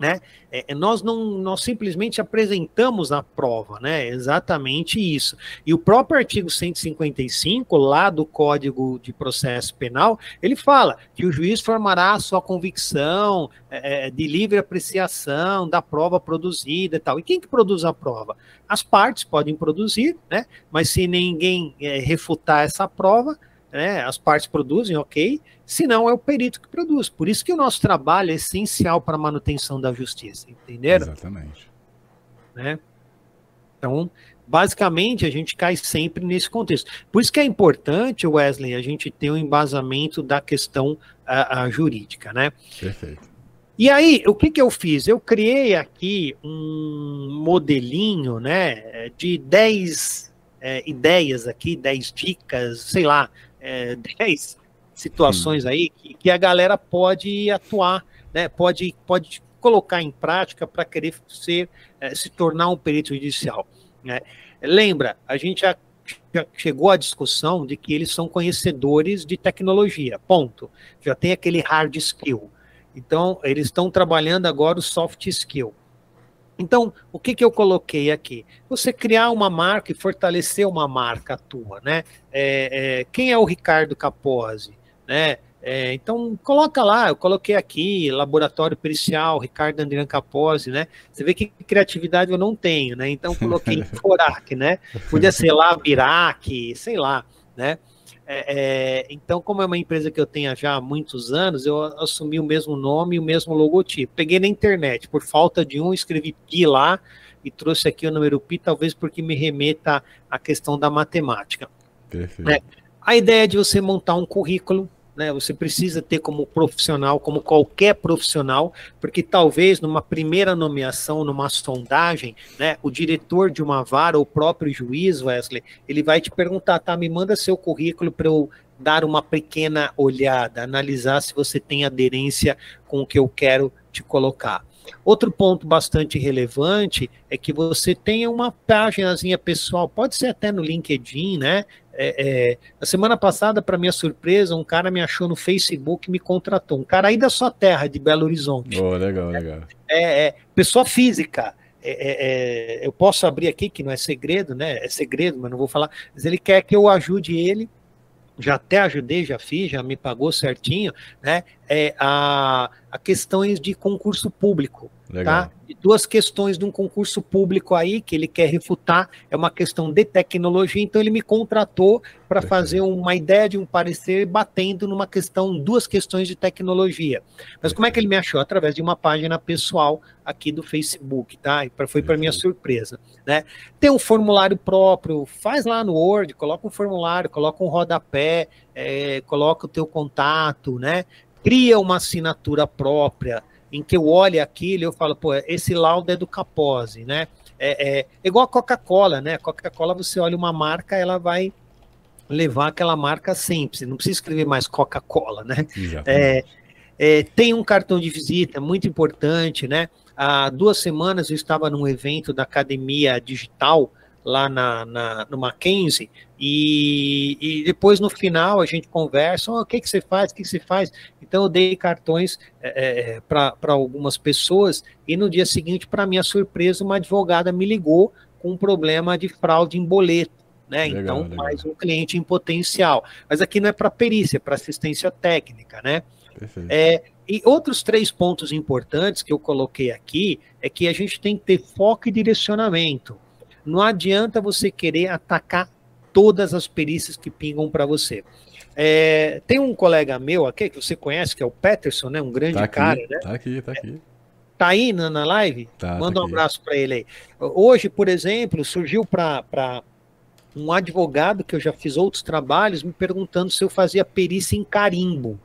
né? É, é, nós não nós simplesmente apresentamos a prova, né? Exatamente isso. E o próprio artigo 155, lá do Código de Processo Penal, ele fala que o juiz formará a sua convicção é, é, de livre apreciação da prova produzida e tal. E quem que produz a prova? As partes podem produzir, né? Mas se ninguém é, refutar essa prova, né, as partes produzem, ok, se não é o perito que produz. Por isso que o nosso trabalho é essencial para a manutenção da justiça, entenderam? Exatamente. Né? Então, basicamente, a gente cai sempre nesse contexto. Por isso que é importante, Wesley, a gente ter um embasamento da questão a, a jurídica, né? Perfeito. E aí, o que, que eu fiz? Eu criei aqui um modelinho, né, de 10 é, ideias aqui, 10 dicas, sei lá, é, 10 situações aí que, que, a galera pode atuar, né? Pode, pode colocar em prática para querer ser, é, se tornar um perito judicial. Né? Lembra, a gente já, já, chegou à discussão de que eles são conhecedores de tecnologia, ponto. Já tem aquele hard skill. Então, eles estão trabalhando agora o soft skill. Então, o que, que eu coloquei aqui? Você criar uma marca e fortalecer uma marca tua, né? É, é, quem é o Ricardo Capozzi, né? É, então, coloca lá, eu coloquei aqui, laboratório pericial, Ricardo Andrian Capozzi, né? Você vê que criatividade eu não tenho, né? Então, coloquei Forac, né? Podia ser lá, Birac, sei lá, né? É, é, então, como é uma empresa que eu tenho já há muitos anos, eu assumi o mesmo nome e o mesmo logotipo. Peguei na internet, por falta de um, escrevi Pi lá e trouxe aqui o número Pi, talvez porque me remeta à questão da matemática. Perfeito. É, a ideia é de você montar um currículo né? Você precisa ter como profissional, como qualquer profissional, porque talvez numa primeira nomeação, numa sondagem, né, o diretor de uma vara, o próprio juiz, Wesley, ele vai te perguntar, tá, me manda seu currículo para eu dar uma pequena olhada, analisar se você tem aderência com o que eu quero te colocar. Outro ponto bastante relevante é que você tenha uma páginazinha pessoal, pode ser até no LinkedIn, né? É, é, na semana passada, para minha surpresa, um cara me achou no Facebook e me contratou. Um cara aí da sua terra, de Belo Horizonte. Oh, legal, legal. É, é pessoa física. É, é, eu posso abrir aqui, que não é segredo, né? É segredo, mas não vou falar. Mas ele quer que eu ajude ele já até ajudei, já fiz, já me pagou certinho, né? É a, a questões de concurso público. Legal. Tá? duas questões de um concurso público aí que ele quer refutar, é uma questão de tecnologia, então ele me contratou para fazer uma ideia de um parecer batendo numa questão, duas questões de tecnologia. Mas como é que ele me achou? Através de uma página pessoal aqui do Facebook, tá? E foi para minha surpresa, né? Tem um formulário próprio, faz lá no Word, coloca um formulário, coloca um rodapé, é, coloca o teu contato, né? Cria uma assinatura própria, em que eu olho aquilo e eu falo, pô, esse laudo é do Capose, né? É, é, é igual a Coca-Cola, né? Coca-Cola, você olha uma marca, ela vai levar aquela marca sempre. Você não precisa escrever mais Coca-Cola, né? É, é, tem um cartão de visita muito importante, né? Há duas semanas eu estava num evento da Academia Digital, lá na, na, no Mackenzie, e, e depois no final a gente conversa, oh, o que, que você faz, o que, que você faz? Então eu dei cartões é, é para algumas pessoas, e no dia seguinte, para minha surpresa, uma advogada me ligou com um problema de fraude em boleto. Né? Legal, então, legal. mais um cliente em potencial. Mas aqui não é para perícia, é para assistência técnica, né? É, e outros três pontos importantes que eu coloquei aqui é que a gente tem que ter foco e direcionamento. Não adianta você querer atacar todas as perícias que pingam para você. É, tem um colega meu aqui que você conhece, que é o Peterson, né? Um grande tá aqui, cara, né? Tá aqui, tá aqui. Tá aí na, na live? Tá, Manda tá um abraço para ele aí. Hoje, por exemplo, surgiu para um advogado que eu já fiz outros trabalhos me perguntando se eu fazia perícia em carimbo.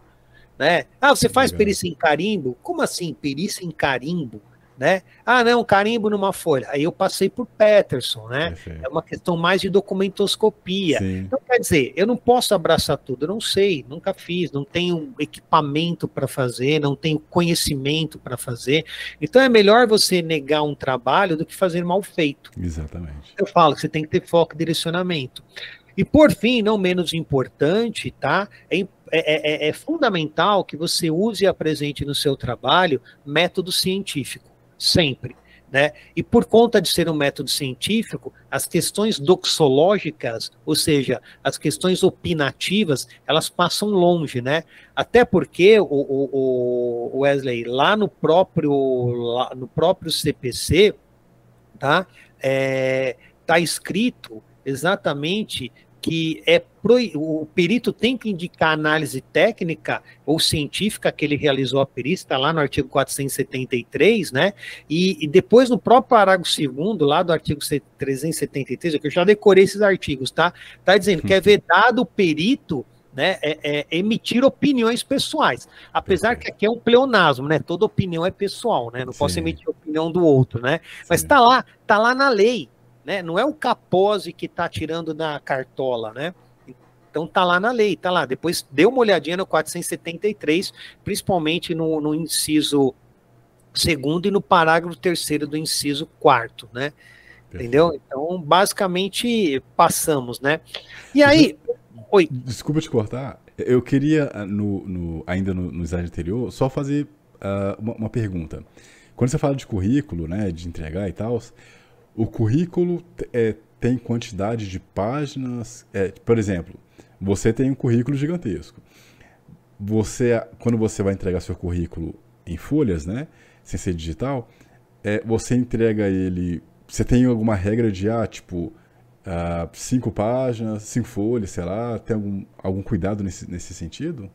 Né? Ah, você faz Legal. perícia em carimbo? Como assim, perícia em carimbo? Né? Ah, não, carimbo numa folha. Aí eu passei por Peterson, né? É uma questão mais de documentoscopia. Sim. Então, quer dizer, eu não posso abraçar tudo, eu não sei, nunca fiz, não tenho equipamento para fazer, não tenho conhecimento para fazer. Então é melhor você negar um trabalho do que fazer mal feito. Exatamente. Eu falo que você tem que ter foco e direcionamento. E por fim, não menos importante, tá? É, é, é, é fundamental que você use e apresente no seu trabalho método científico sempre. Né? E por conta de ser um método científico, as questões doxológicas, ou seja, as questões opinativas, elas passam longe, né? Até porque o, o, o Wesley lá no próprio lá no próprio CPC, tá? É, tá escrito exatamente que é pro, o perito tem que indicar a análise técnica ou científica que ele realizou a perícia, está lá no artigo 473, né? E, e, depois no próprio parágrafo segundo, lá do artigo 373, é que eu já decorei esses artigos, tá? Tá dizendo que é vedado o perito né, é, é, emitir opiniões pessoais. Apesar que aqui é um pleonasmo, né? Toda opinião é pessoal, né? Não Sim. posso emitir a opinião do outro, né? Mas está lá, tá lá na lei, né? Não é o Capose que está tirando da cartola, né? Então tá lá na lei, tá lá. Depois dê uma olhadinha no 473, principalmente no, no inciso segundo e no parágrafo terceiro do inciso quarto, né? Entendeu? Então, basicamente, passamos, né? E aí. Oi. Desculpa te cortar. Eu queria, no, no ainda no, no slide anterior, só fazer uh, uma, uma pergunta. quando você fala de currículo, né, de entregar e tal, o currículo é, tem quantidade de páginas. É, por exemplo, você tem um currículo gigantesco. Você, quando você vai entregar seu currículo em folhas, né, sem ser digital, é, você entrega ele. Você tem alguma regra de, ah, tipo, uh, cinco páginas, cinco folhas, sei lá? Tem algum, algum cuidado nesse, nesse sentido?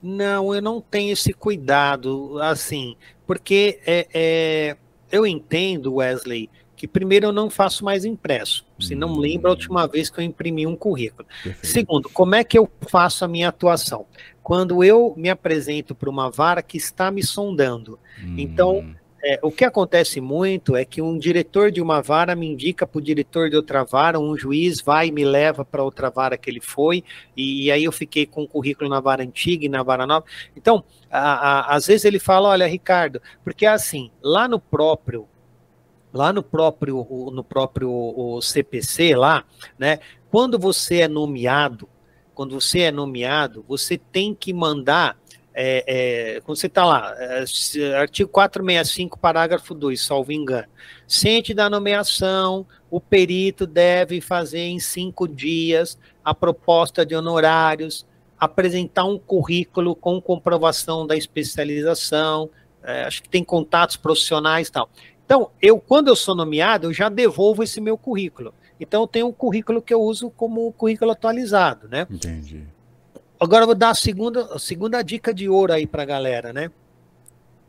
Não, eu não tenho esse cuidado, assim, porque é, é, eu entendo, Wesley, que primeiro eu não faço mais impresso. Se não hum. lembra a última vez que eu imprimi um currículo. Perfeito. Segundo, como é que eu faço a minha atuação? Quando eu me apresento para uma vara que está me sondando. Hum. Então, é, o que acontece muito é que um diretor de uma vara me indica para o diretor de outra vara, um juiz vai e me leva para outra vara que ele foi, e, e, aí eu fiquei com o currículo na vara antiga e na vara nova. Então, a, a, às vezes ele fala, olha, Ricardo, porque assim, lá no próprio lá no próprio no próprio CPC lá, né? Quando você é nomeado, quando você é nomeado, você tem que mandar é, é, você está lá, é, artigo 465, parágrafo 2, salvo engano, ciente da nomeação, o perito deve fazer em cinco dias a proposta de honorários, apresentar um currículo com comprovação da especialização, é, acho que tem contatos profissionais e tal. Então, eu, quando eu sou nomeado, eu já devolvo esse meu currículo. Então, eu tenho um currículo que eu uso como currículo atualizado, né? Entendi. Agora eu vou dar a segunda, a segunda dica de ouro aí para a galera, né?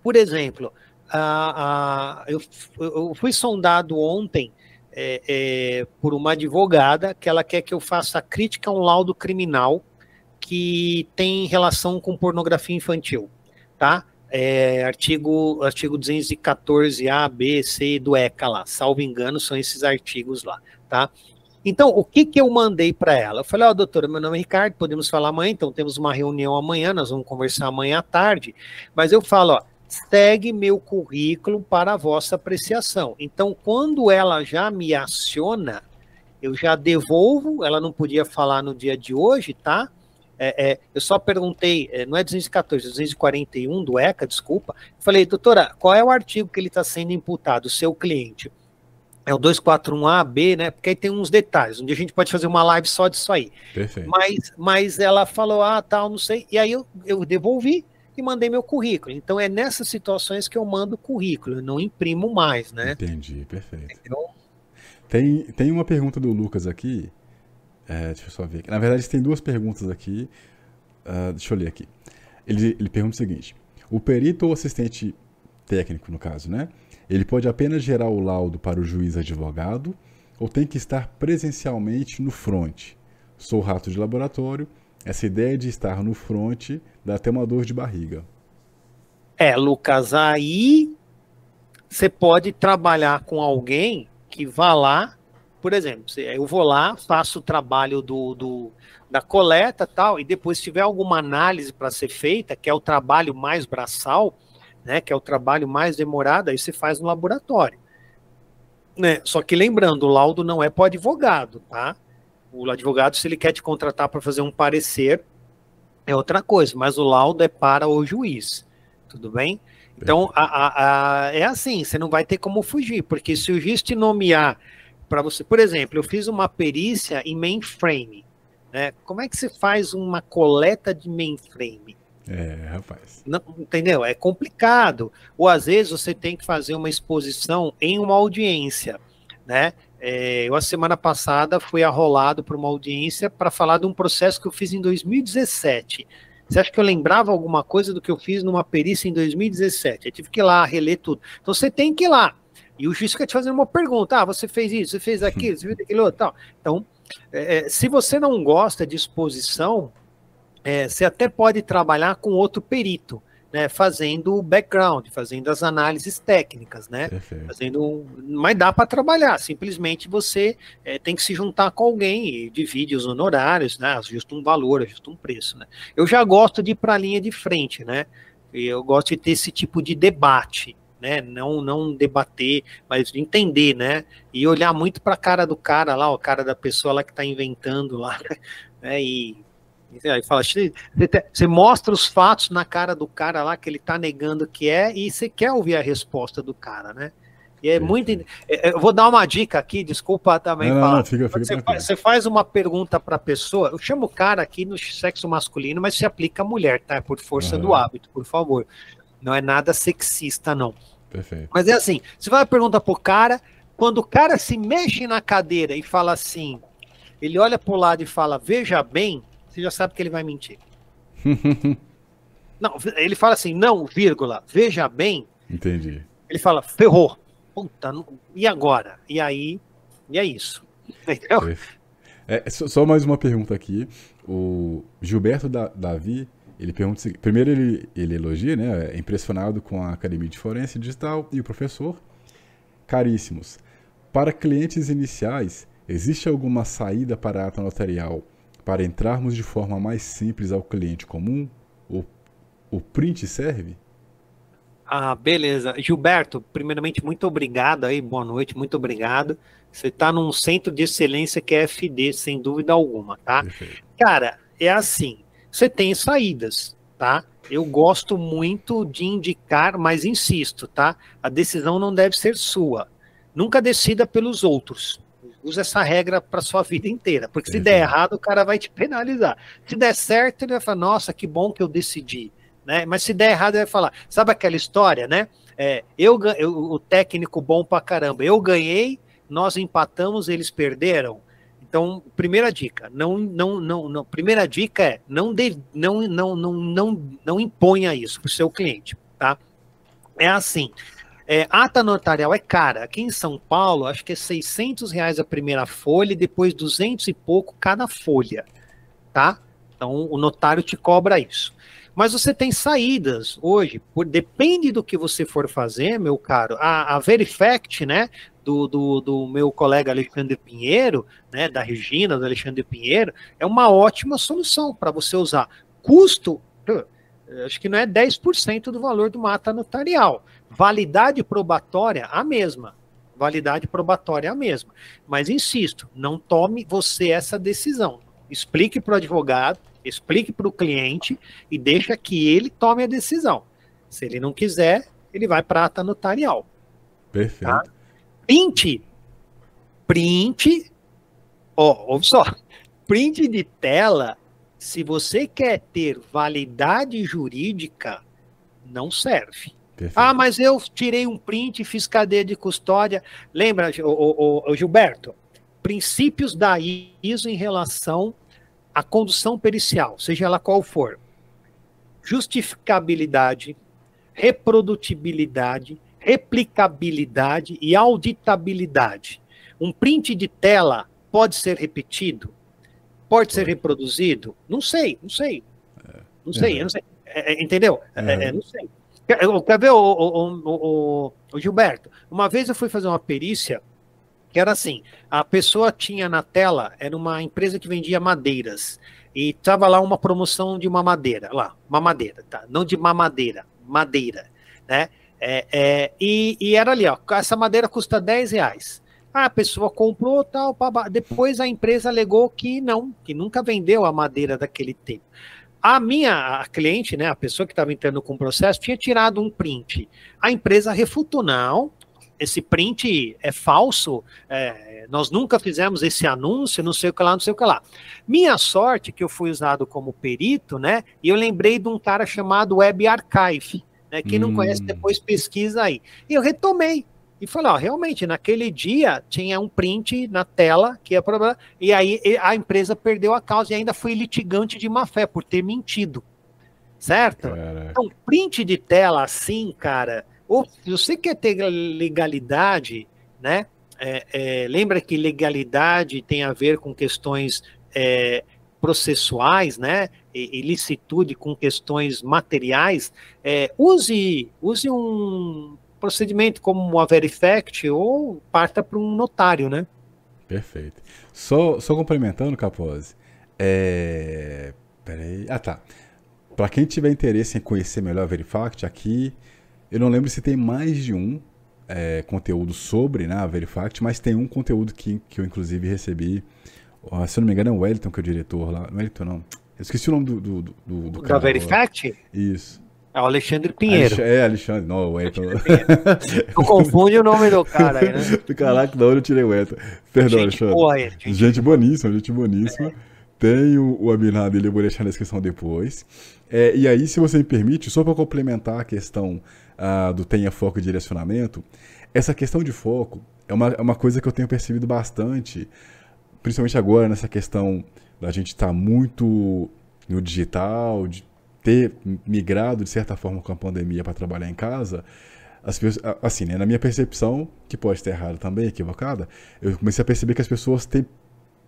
Por exemplo, a, a, eu, eu fui sondado ontem é, é, por uma advogada que ela quer que eu faça crítica a um laudo criminal que tem relação com pornografia infantil, tá? É, artigo, artigo 214A, B, C do ECA lá, salvo engano, são esses artigos lá, tá? Então, o que, que eu mandei para ela? Eu falei, ó, oh, doutora, meu nome é Ricardo, podemos falar amanhã, então temos uma reunião amanhã, nós vamos conversar amanhã à tarde, mas eu falo, ó, segue meu currículo para a vossa apreciação. Então, quando ela já me aciona, eu já devolvo, ela não podia falar no dia de hoje, tá? É, é, eu só perguntei, é, não é 214, é 241 do ECA, desculpa. Falei, doutora, qual é o artigo que ele está sendo imputado, seu cliente? É o 241A, B, né? Porque aí tem uns detalhes. Um dia a gente pode fazer uma live só disso aí. Perfeito. Mas, mas ela falou, ah, tal, não sei. E aí eu, eu devolvi e mandei meu currículo. Então é nessas situações que eu mando currículo, eu não imprimo mais, né? Entendi, perfeito. Então, tem, tem uma pergunta do Lucas aqui. É, deixa eu só ver. Na verdade, tem duas perguntas aqui. Uh, deixa eu ler aqui. Ele, ele pergunta o seguinte: o perito ou assistente técnico, no caso, né? Ele pode apenas gerar o laudo para o juiz advogado ou tem que estar presencialmente no front. Sou rato de laboratório, essa ideia de estar no front dá até uma dor de barriga. É, Lucas, aí você pode trabalhar com alguém que vá lá, por exemplo, eu vou lá, faço o trabalho do, do da coleta tal, e depois se tiver alguma análise para ser feita, que é o trabalho mais braçal, né, que é o trabalho mais demorado, aí você faz no laboratório. Né? Só que lembrando, o laudo não é para o advogado, tá? O advogado, se ele quer te contratar para fazer um parecer, é outra coisa, mas o laudo é para o juiz, tudo bem? Então, a, a, a, é assim, você não vai ter como fugir, porque se o juiz te nomear para você, por exemplo, eu fiz uma perícia em mainframe, né? Como é que você faz uma coleta de mainframe? É, rapaz. Não, entendeu? É complicado. Ou às vezes você tem que fazer uma exposição em uma audiência, né? É, eu, a semana passada, fui arrolado para uma audiência para falar de um processo que eu fiz em 2017. Você acha que eu lembrava alguma coisa do que eu fiz numa perícia em 2017? Eu tive que ir lá, reler tudo. Então você tem que ir lá. E o juiz fica te fazendo uma pergunta: ah, você fez isso, você fez aquilo, você fez aquilo, outro, tal. Então, é, é, se você não gosta de exposição, é, você até pode trabalhar com outro perito, né, fazendo o background, fazendo as análises técnicas, né, Perfeito. fazendo, mas dá para trabalhar. Simplesmente você é, tem que se juntar com alguém e divide os honorários, né, ajusta um valor, ajusta um preço, né. Eu já gosto de ir para a linha de frente, né. Eu gosto de ter esse tipo de debate, né? Não, não debater, mas entender, né? E olhar muito para a cara do cara lá, o cara da pessoa lá que está inventando lá, né? E Aí fala, você mostra os fatos na cara do cara lá que ele tá negando que é e você quer ouvir a resposta do cara, né? E é muito. É, é, eu vou dar uma dica aqui, desculpa também não, falar. Não, fica, fica você, faz, você, faz, uma pergunta para a pessoa, eu chamo o cara aqui no sexo masculino, mas se aplica a mulher, tá? Por força uhum. do hábito, por favor. Não é nada sexista, não. Perfeito. Mas é assim: você vai perguntar pro cara, quando o cara se mexe na cadeira e fala assim, ele olha pro lado e fala, veja bem, você já sabe que ele vai mentir. não, ele fala assim, não, vírgula, veja bem. Entendi. Ele fala, ferrou. Puta, não, e agora? E aí, e é isso. Entendeu? É, só mais uma pergunta aqui. O Gilberto da, Davi, ele pergunta primeiro ele, ele elogia, né? É impressionado com a Academia de Forense Digital e o professor. Caríssimos, para clientes iniciais, existe alguma saída para a ata notarial para entrarmos de forma mais simples ao cliente comum? O, o print serve? Ah, beleza. Gilberto, primeiramente, muito obrigado aí, boa noite, muito obrigado. Você está num centro de excelência que é FD, sem dúvida alguma, tá? Perfeito. Cara, é assim, você tem saídas, tá? Eu gosto muito de indicar, mas insisto, tá? A decisão não deve ser sua. Nunca decida pelos outros, usa essa regra para sua vida inteira, porque se der errado, o cara vai te penalizar. Se der certo, ele vai falar, nossa, que bom que eu decidi. Né? Mas se der errado, ele vai falar, sabe aquela história, né? É, eu, eu, o técnico bom pra caramba, eu ganhei, nós empatamos, eles perderam. Então, primeira dica, não, não, não, não primeira dica é não, de, não, não, não, não, não imponha isso para o seu cliente, tá? É assim, é, ata notarial é cara. Aqui em São Paulo, acho que é 600 reais a primeira folha e depois 200 e pouco cada folha, tá? Então, o notário te cobra isso. Mas você tem saídas hoje, por, depende do que você for fazer, meu caro. A, a Verifact, né, do, do, do, meu colega Alexandre Pinheiro, né, da Regina, do Alexandre Pinheiro, é uma ótima solução para você usar. Custo, acho que não é 10% do valor do mata notarial. Validade probatória, a mesma. Validade probatória, a mesma. Mas insisto, não tome você essa decisão. Explique para o advogado, explique para o cliente e deixa que ele tome a decisão. Se ele não quiser, ele vai para a ata notarial. Perfeito. Tá? Print. Print. Ó, oh, ouve só. Print de tela, se você quer ter validade jurídica, não serve. Perfeito. Ah, mas eu tirei um print e fiz cadeia de custódia. Lembra, o, o, o, Gilberto? Princípios da ISO em relação à condução pericial, seja ela qual for. Justificabilidade, reprodutibilidade, replicabilidade e auditabilidade. Um print de tela pode ser repetido? Pode ser reproduzido? Não sei, não sei. É. Não sei, não sei. É, é, entendeu? É, não sei. Quer ver, o, o, o, o, Gilberto? Uma vez eu fui fazer uma perícia que era assim: a pessoa tinha na tela, era uma empresa que vendia madeiras, e estava lá uma promoção de uma madeira, lá, uma madeira, tá? Não de mamadeira, madeira, né? É, é, e, e, era ali, ó, essa madeira custa 10 reais. Ah, a pessoa comprou tal, depois a empresa alegou que não, que nunca vendeu a madeira daquele tempo. A minha a cliente, né, a pessoa que estava entrando com o processo, tinha tirado um print. A empresa refutou, não, esse print é falso, é, nós nunca fizemos esse anúncio, não sei o que lá, não sei o que lá. Minha sorte que eu fui usado como perito, né, e eu lembrei de um cara chamado Web Archive, né, quem não conhece hum. depois pesquisa aí. E eu retomei, e falou, ó, realmente, naquele dia tinha um print na tela que é problema, e aí a empresa perdeu a causa e ainda foi litigante de má fé por ter mentido. Certo? Caraca. Então, print de tela assim, cara, ou se você quer ter legalidade, né? É, é, lembra que legalidade tem a ver com questões é, processuais, né? E, ilicitude com questões materiais. É, use, use um procedimento como a Verifact ou parta para um notário, né? Perfeito. Só, só complementando, Capose, é... Peraí. Ah, tá. Para quem tiver interesse em conhecer melhor a Verifact, aqui eu não lembro se tem mais de um é, conteúdo sobre né, a Verifact, mas tem um conteúdo que, que eu inclusive recebi. Se eu não me engano, é o Wellington, que é o diretor lá. Wellington não. Eu esqueci o nome do, do, do, do cara. Da Verifact? Isso. É o Alexandre Pinheiro. É, Alexandre. Não, o Eton. Não confunde o nome do cara aí, né? Caraca, da onde eu tirei o Eton. Perdão, gente Alexandre. Boa, gente, gente boníssima, gente boníssima. É. Tem o, o webinar dele, eu vou deixar na descrição depois. É, e aí, se você me permite, só para complementar a questão uh, do tenha foco e direcionamento, essa questão de foco é uma, é uma coisa que eu tenho percebido bastante, principalmente agora nessa questão da gente estar tá muito no digital, de ter migrado de certa forma com a pandemia para trabalhar em casa, as pessoas, assim, né, na minha percepção, que pode estar errada também, equivocada, eu comecei a perceber que as pessoas têm,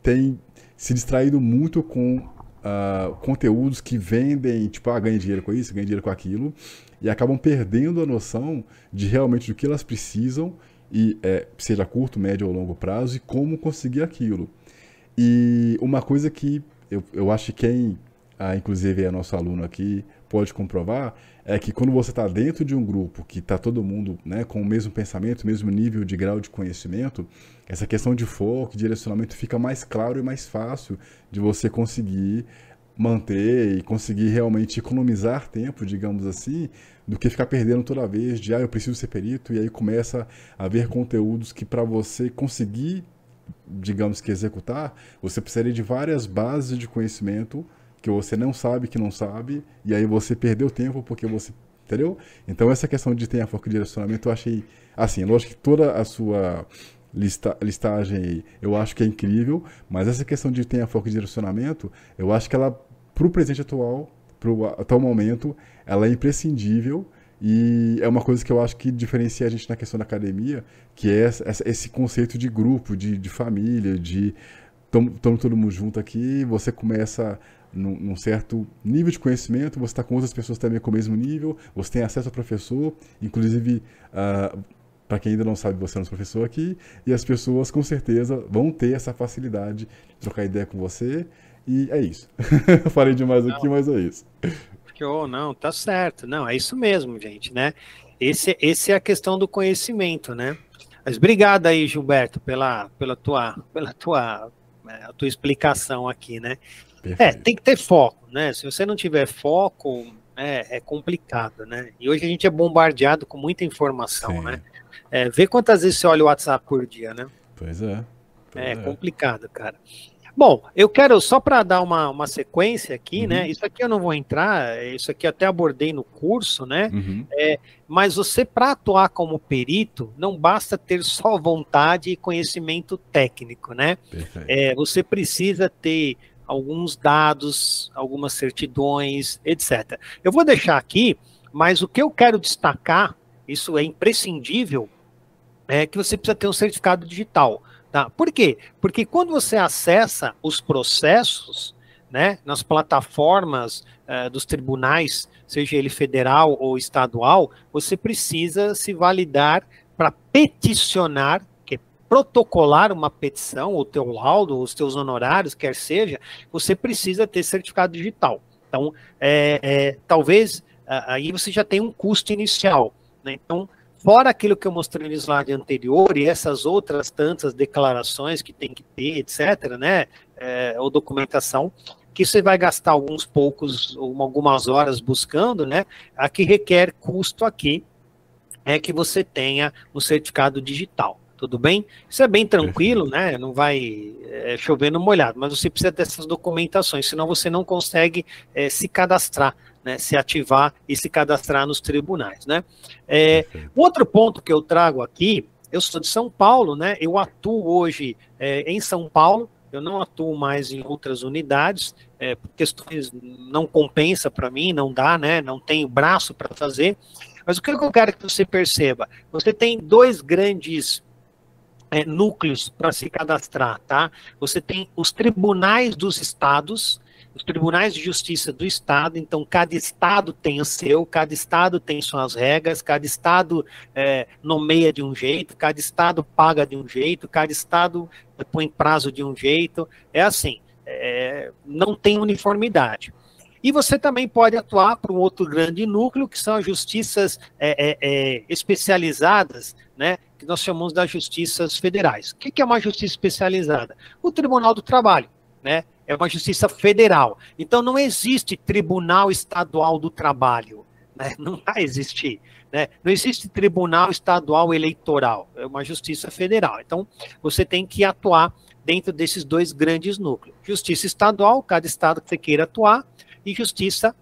têm se distraído muito com uh, conteúdos que vendem, tipo, ah, ganha dinheiro com isso, ganha dinheiro com aquilo, e acabam perdendo a noção de realmente do que elas precisam, e é, seja curto, médio ou longo prazo, e como conseguir aquilo. E uma coisa que eu, eu acho que quem ah, inclusive é nosso aluno aqui, pode comprovar, é que quando você está dentro de um grupo que está todo mundo né, com o mesmo pensamento, o mesmo nível de grau de conhecimento, essa questão de foco, direcionamento fica mais claro e mais fácil de você conseguir manter e conseguir realmente economizar tempo, digamos assim, do que ficar perdendo toda vez de, ah, eu preciso ser perito, e aí começa a haver conteúdos que para você conseguir, digamos que executar, você precisaria de várias bases de conhecimento que você não sabe que não sabe, e aí você perdeu tempo porque você. Entendeu? Então, essa questão de ter a foco de direcionamento, eu achei. Assim, lógico que toda a sua lista, listagem eu acho que é incrível, mas essa questão de ter a foco de direcionamento, eu acho que ela, para o presente atual, para o atual momento, ela é imprescindível. E é uma coisa que eu acho que diferencia a gente na questão da academia, que é esse conceito de grupo, de, de família, de estamos todo mundo junto aqui, você começa num, num, certo nível de conhecimento, você está com outras pessoas também com o mesmo nível, você tem acesso ao professor, inclusive, uh, para quem ainda não sabe, você é nosso professor aqui, e as pessoas com certeza vão ter essa facilidade de trocar ideia com você, e é isso. Falei demais não, aqui, mas é isso. Que, oh, não, tá certo. Não, é isso mesmo, gente, né? Esse, esse é a questão do conhecimento, né? Mas obrigado aí, Gilberto, pela, pela, tua, pela tua, né, a tua explicação aqui, né? É, tem que ter foco, né? Se você não tiver foco, é, é, complicado, né? E hoje a gente é bombardeado com muita informação, Sim. né? É, vê quantas vezes você olha o WhatsApp por dia, né? Pois é. Pois é, é, complicado, cara. Bom, eu quero só para dar uma, uma sequência aqui, né? uhum. né? Isso aqui eu não vou entrar, isso aqui eu até abordei no curso, né? Uhum. É, mas você, para atuar como perito, não basta ter só vontade e conhecimento técnico, né? É, você precisa ter alguns dados, algumas certidões, etc. Eu vou deixar aqui, mas o que eu quero destacar, isso é imprescindível, é que você precisa ter um certificado digital. Tá? Por quê? Porque quando você acessa os processos né, nas plataformas uh, dos tribunais, seja ele federal ou estadual, você precisa se validar para peticionar protocolar uma petição, o teu laudo, os teus honorários, quer seja, você precisa ter certificado digital. Então, é, é, talvez aí você já tem um custo inicial. Né? Então, fora aquilo que eu mostrei no slide anterior e essas outras tantas declarações que tem que ter, etc., né, é, ou documentação, que você vai gastar alguns poucos, algumas horas buscando, né, a que requer custo aqui, é que você tenha o certificado digital tudo bem? Isso é bem tranquilo, né? Não vai é, chover no molhado, mas você precisa dessas documentações, senão você não consegue é, se cadastrar, né? Se ativar e se cadastrar nos tribunais, né? É, outro ponto que eu trago aqui, eu sou de São Paulo, né? Eu atuo hoje é, em São Paulo, eu não atuo mais em outras unidades, é, por questões não compensa para mim, não dá, né? Não tenho braço para fazer. Mas o que eu quero que você perceba? Você tem dois grandes é, núcleos para se cadastrar, tá? Você tem os tribunais dos estados, os tribunais de justiça do estado, então cada estado tem o seu, cada estado tem suas regras, cada estado é, nomeia de um jeito, cada estado paga de um jeito, cada estado põe prazo de um jeito, é assim, é, não tem uniformidade. E você também pode atuar para um outro grande núcleo, que são as justiças é, é, é especializadas, né, que nós chamamos das justiças federais. O que é uma justiça especializada? O Tribunal do Trabalho, né? é uma justiça federal. Então não existe Tribunal Estadual do Trabalho. Né? Não vai existir. Né? Não existe Tribunal Estadual Eleitoral. É uma justiça federal. Então você tem que atuar dentro desses dois grandes núcleos. Justiça estadual, cada estado que você queira atuar, e justiça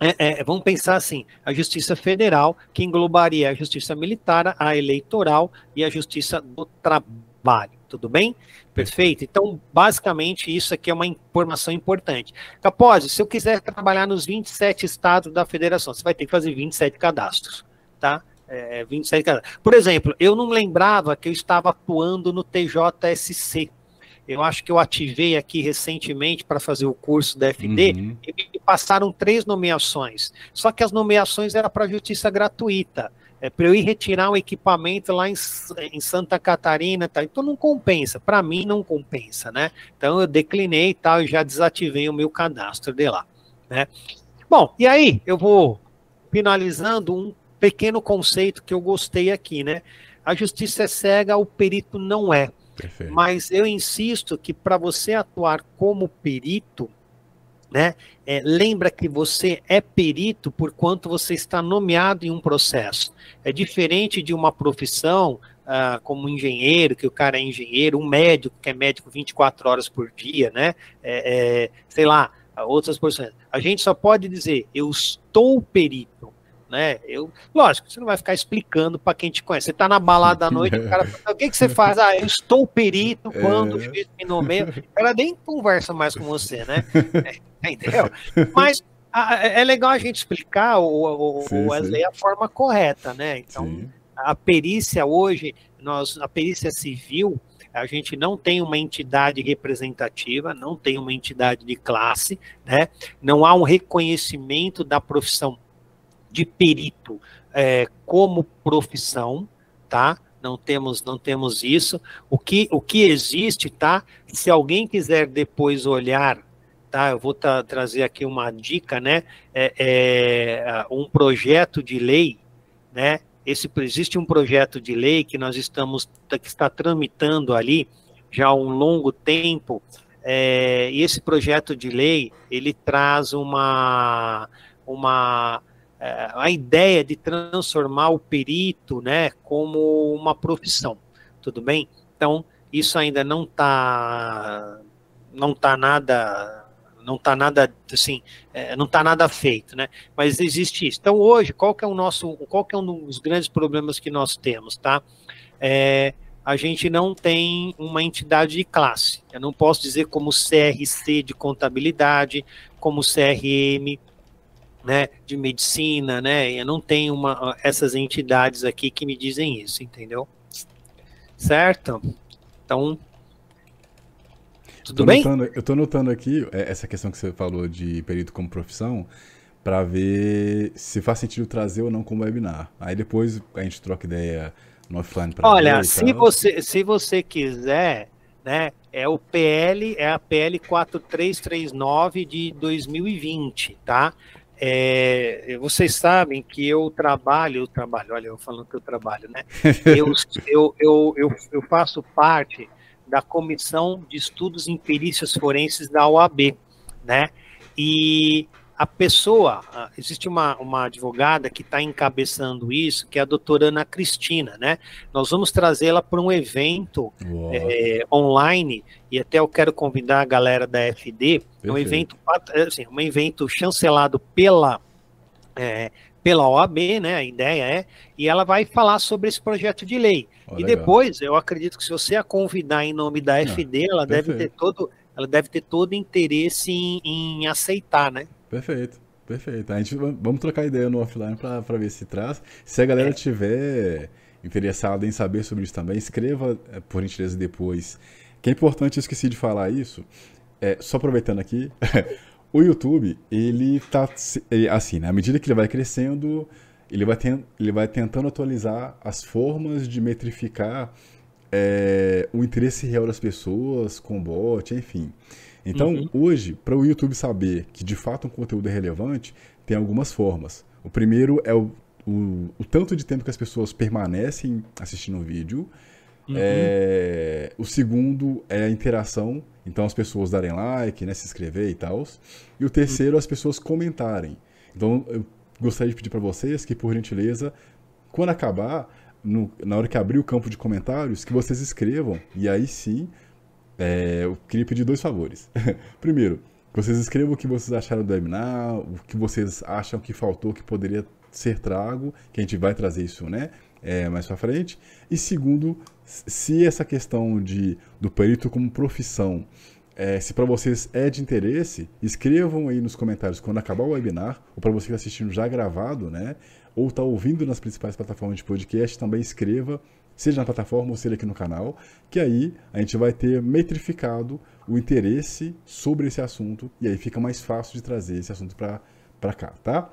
é, é, vamos pensar assim: a justiça federal, que englobaria a justiça militar, a eleitoral e a justiça do trabalho. Tudo bem? Perfeito? Então, basicamente, isso aqui é uma informação importante. Capozzi, se eu quiser trabalhar nos 27 estados da federação, você vai ter que fazer 27 cadastros, tá? É, 27 cadastros. Por exemplo, eu não lembrava que eu estava atuando no TJSC, eu acho que eu ativei aqui recentemente para fazer o curso da FD uhum. e me passaram três nomeações. Só que as nomeações eram para justiça gratuita. É, para eu ir retirar um equipamento lá em, em Santa Catarina, tá? então não compensa, para mim não compensa, né? Então eu declinei e tal, e já desativei o meu cadastro de lá, né? Bom, e aí eu vou finalizando um pequeno conceito que eu gostei aqui, né? A justiça é cega, o perito não é. Perfeito. Mas eu insisto que para você atuar como perito, né, é, lembra que você é perito por quanto você está nomeado em um processo. É diferente de uma profissão ah, como engenheiro, que o cara é engenheiro, um médico que é médico 24 horas por dia, né? É, é, sei lá, outras profissões. A gente só pode dizer, eu estou perito né? Eu, lógico, você não vai ficar explicando para quem te conhece. Você está na balada à noite, o cara fala, o que, que você faz? Ah, eu estou perito quando é. o juiz me nomeia. O cara nem conversa mais com você, né? É, entendeu? Mas a, é legal a gente explicar o, o, sim, o Wesley sim. a forma correta, né? Então, sim. a perícia hoje, nós, a perícia civil, a gente não tem uma entidade representativa, não tem uma entidade de classe, né? Não há um reconhecimento da profissão de perito é, como profissão, tá? Não temos, não temos isso. O que, o que existe, tá? Se alguém quiser depois olhar, tá? Eu vou tra trazer aqui uma dica, né? É, é, um projeto de lei, né? Esse, existe um projeto de lei que nós estamos, que está tramitando ali já há um longo tempo, é, e esse projeto de lei, ele traz uma, uma a ideia de transformar o perito né, como uma profissão, tudo bem? Então, isso ainda não está não tá nada não está nada assim é, não está nada feito né? Mas existe isso. Então hoje qual que é o nosso qual que é um dos grandes problemas que nós temos tá? É, a gente não tem uma entidade de classe. Eu não posso dizer como CRC de contabilidade como CRM né, de medicina, né? Eu não tenho uma, essas entidades aqui que me dizem isso, entendeu? Certo? Então, tudo bem? Notando, eu estou notando aqui é, essa questão que você falou de perito como profissão para ver se faz sentido trazer ou não como webinar. Aí depois a gente troca ideia no offline para Olha, se você se você quiser, né, é o PL, é a PL 4339 de 2020, tá? É, vocês sabem que eu trabalho, eu trabalho, olha, eu falando que eu trabalho, né? Eu, eu, eu, eu, eu faço parte da Comissão de Estudos em Perícias Forenses da OAB, né? E a pessoa, existe uma, uma advogada que está encabeçando isso, que é a doutora Ana Cristina, né? Nós vamos trazê-la para um evento é, online, e até eu quero convidar a galera da FD, é um evento, assim, um evento chancelado pela, é, pela OAB, né? A ideia é, e ela vai falar sobre esse projeto de lei. Oh, e legal. depois, eu acredito que se você a convidar em nome da FD, ela deve ter todo, ela deve ter todo interesse em, em aceitar, né? Perfeito, perfeito. A gente vamos trocar ideia no offline para ver se traz. Se a galera é. tiver interessada em saber sobre isso também, escreva é, por gentileza depois. Que é importante, eu esqueci de falar isso. É, só aproveitando aqui, o YouTube, ele tá assim, né? à medida que ele vai crescendo, ele vai, ten, ele vai tentando atualizar as formas de metrificar é, o interesse real das pessoas com bot, enfim. Então, uhum. hoje, para o YouTube saber que de fato um conteúdo é relevante, tem algumas formas. O primeiro é o, o, o tanto de tempo que as pessoas permanecem assistindo o vídeo. Uhum. É, o segundo é a interação, então as pessoas darem like, né, se inscrever e tal. E o terceiro, as pessoas comentarem. Então eu gostaria de pedir para vocês que, por gentileza, quando acabar, no, na hora que abrir o campo de comentários, que vocês escrevam. E aí sim, é, eu queria pedir dois favores. Primeiro, vocês escrevam o que vocês acharam do webinar, o que vocês acham que faltou, que poderia ser trago, que a gente vai trazer isso, né? É, mais para frente. E segundo, se essa questão de, do perito como profissão, é, se para vocês é de interesse, escrevam aí nos comentários quando acabar o webinar, ou para você que está assistindo já gravado, né? Ou está ouvindo nas principais plataformas de podcast, também escreva, seja na plataforma ou seja aqui no canal, que aí a gente vai ter metrificado o interesse sobre esse assunto e aí fica mais fácil de trazer esse assunto para cá, tá?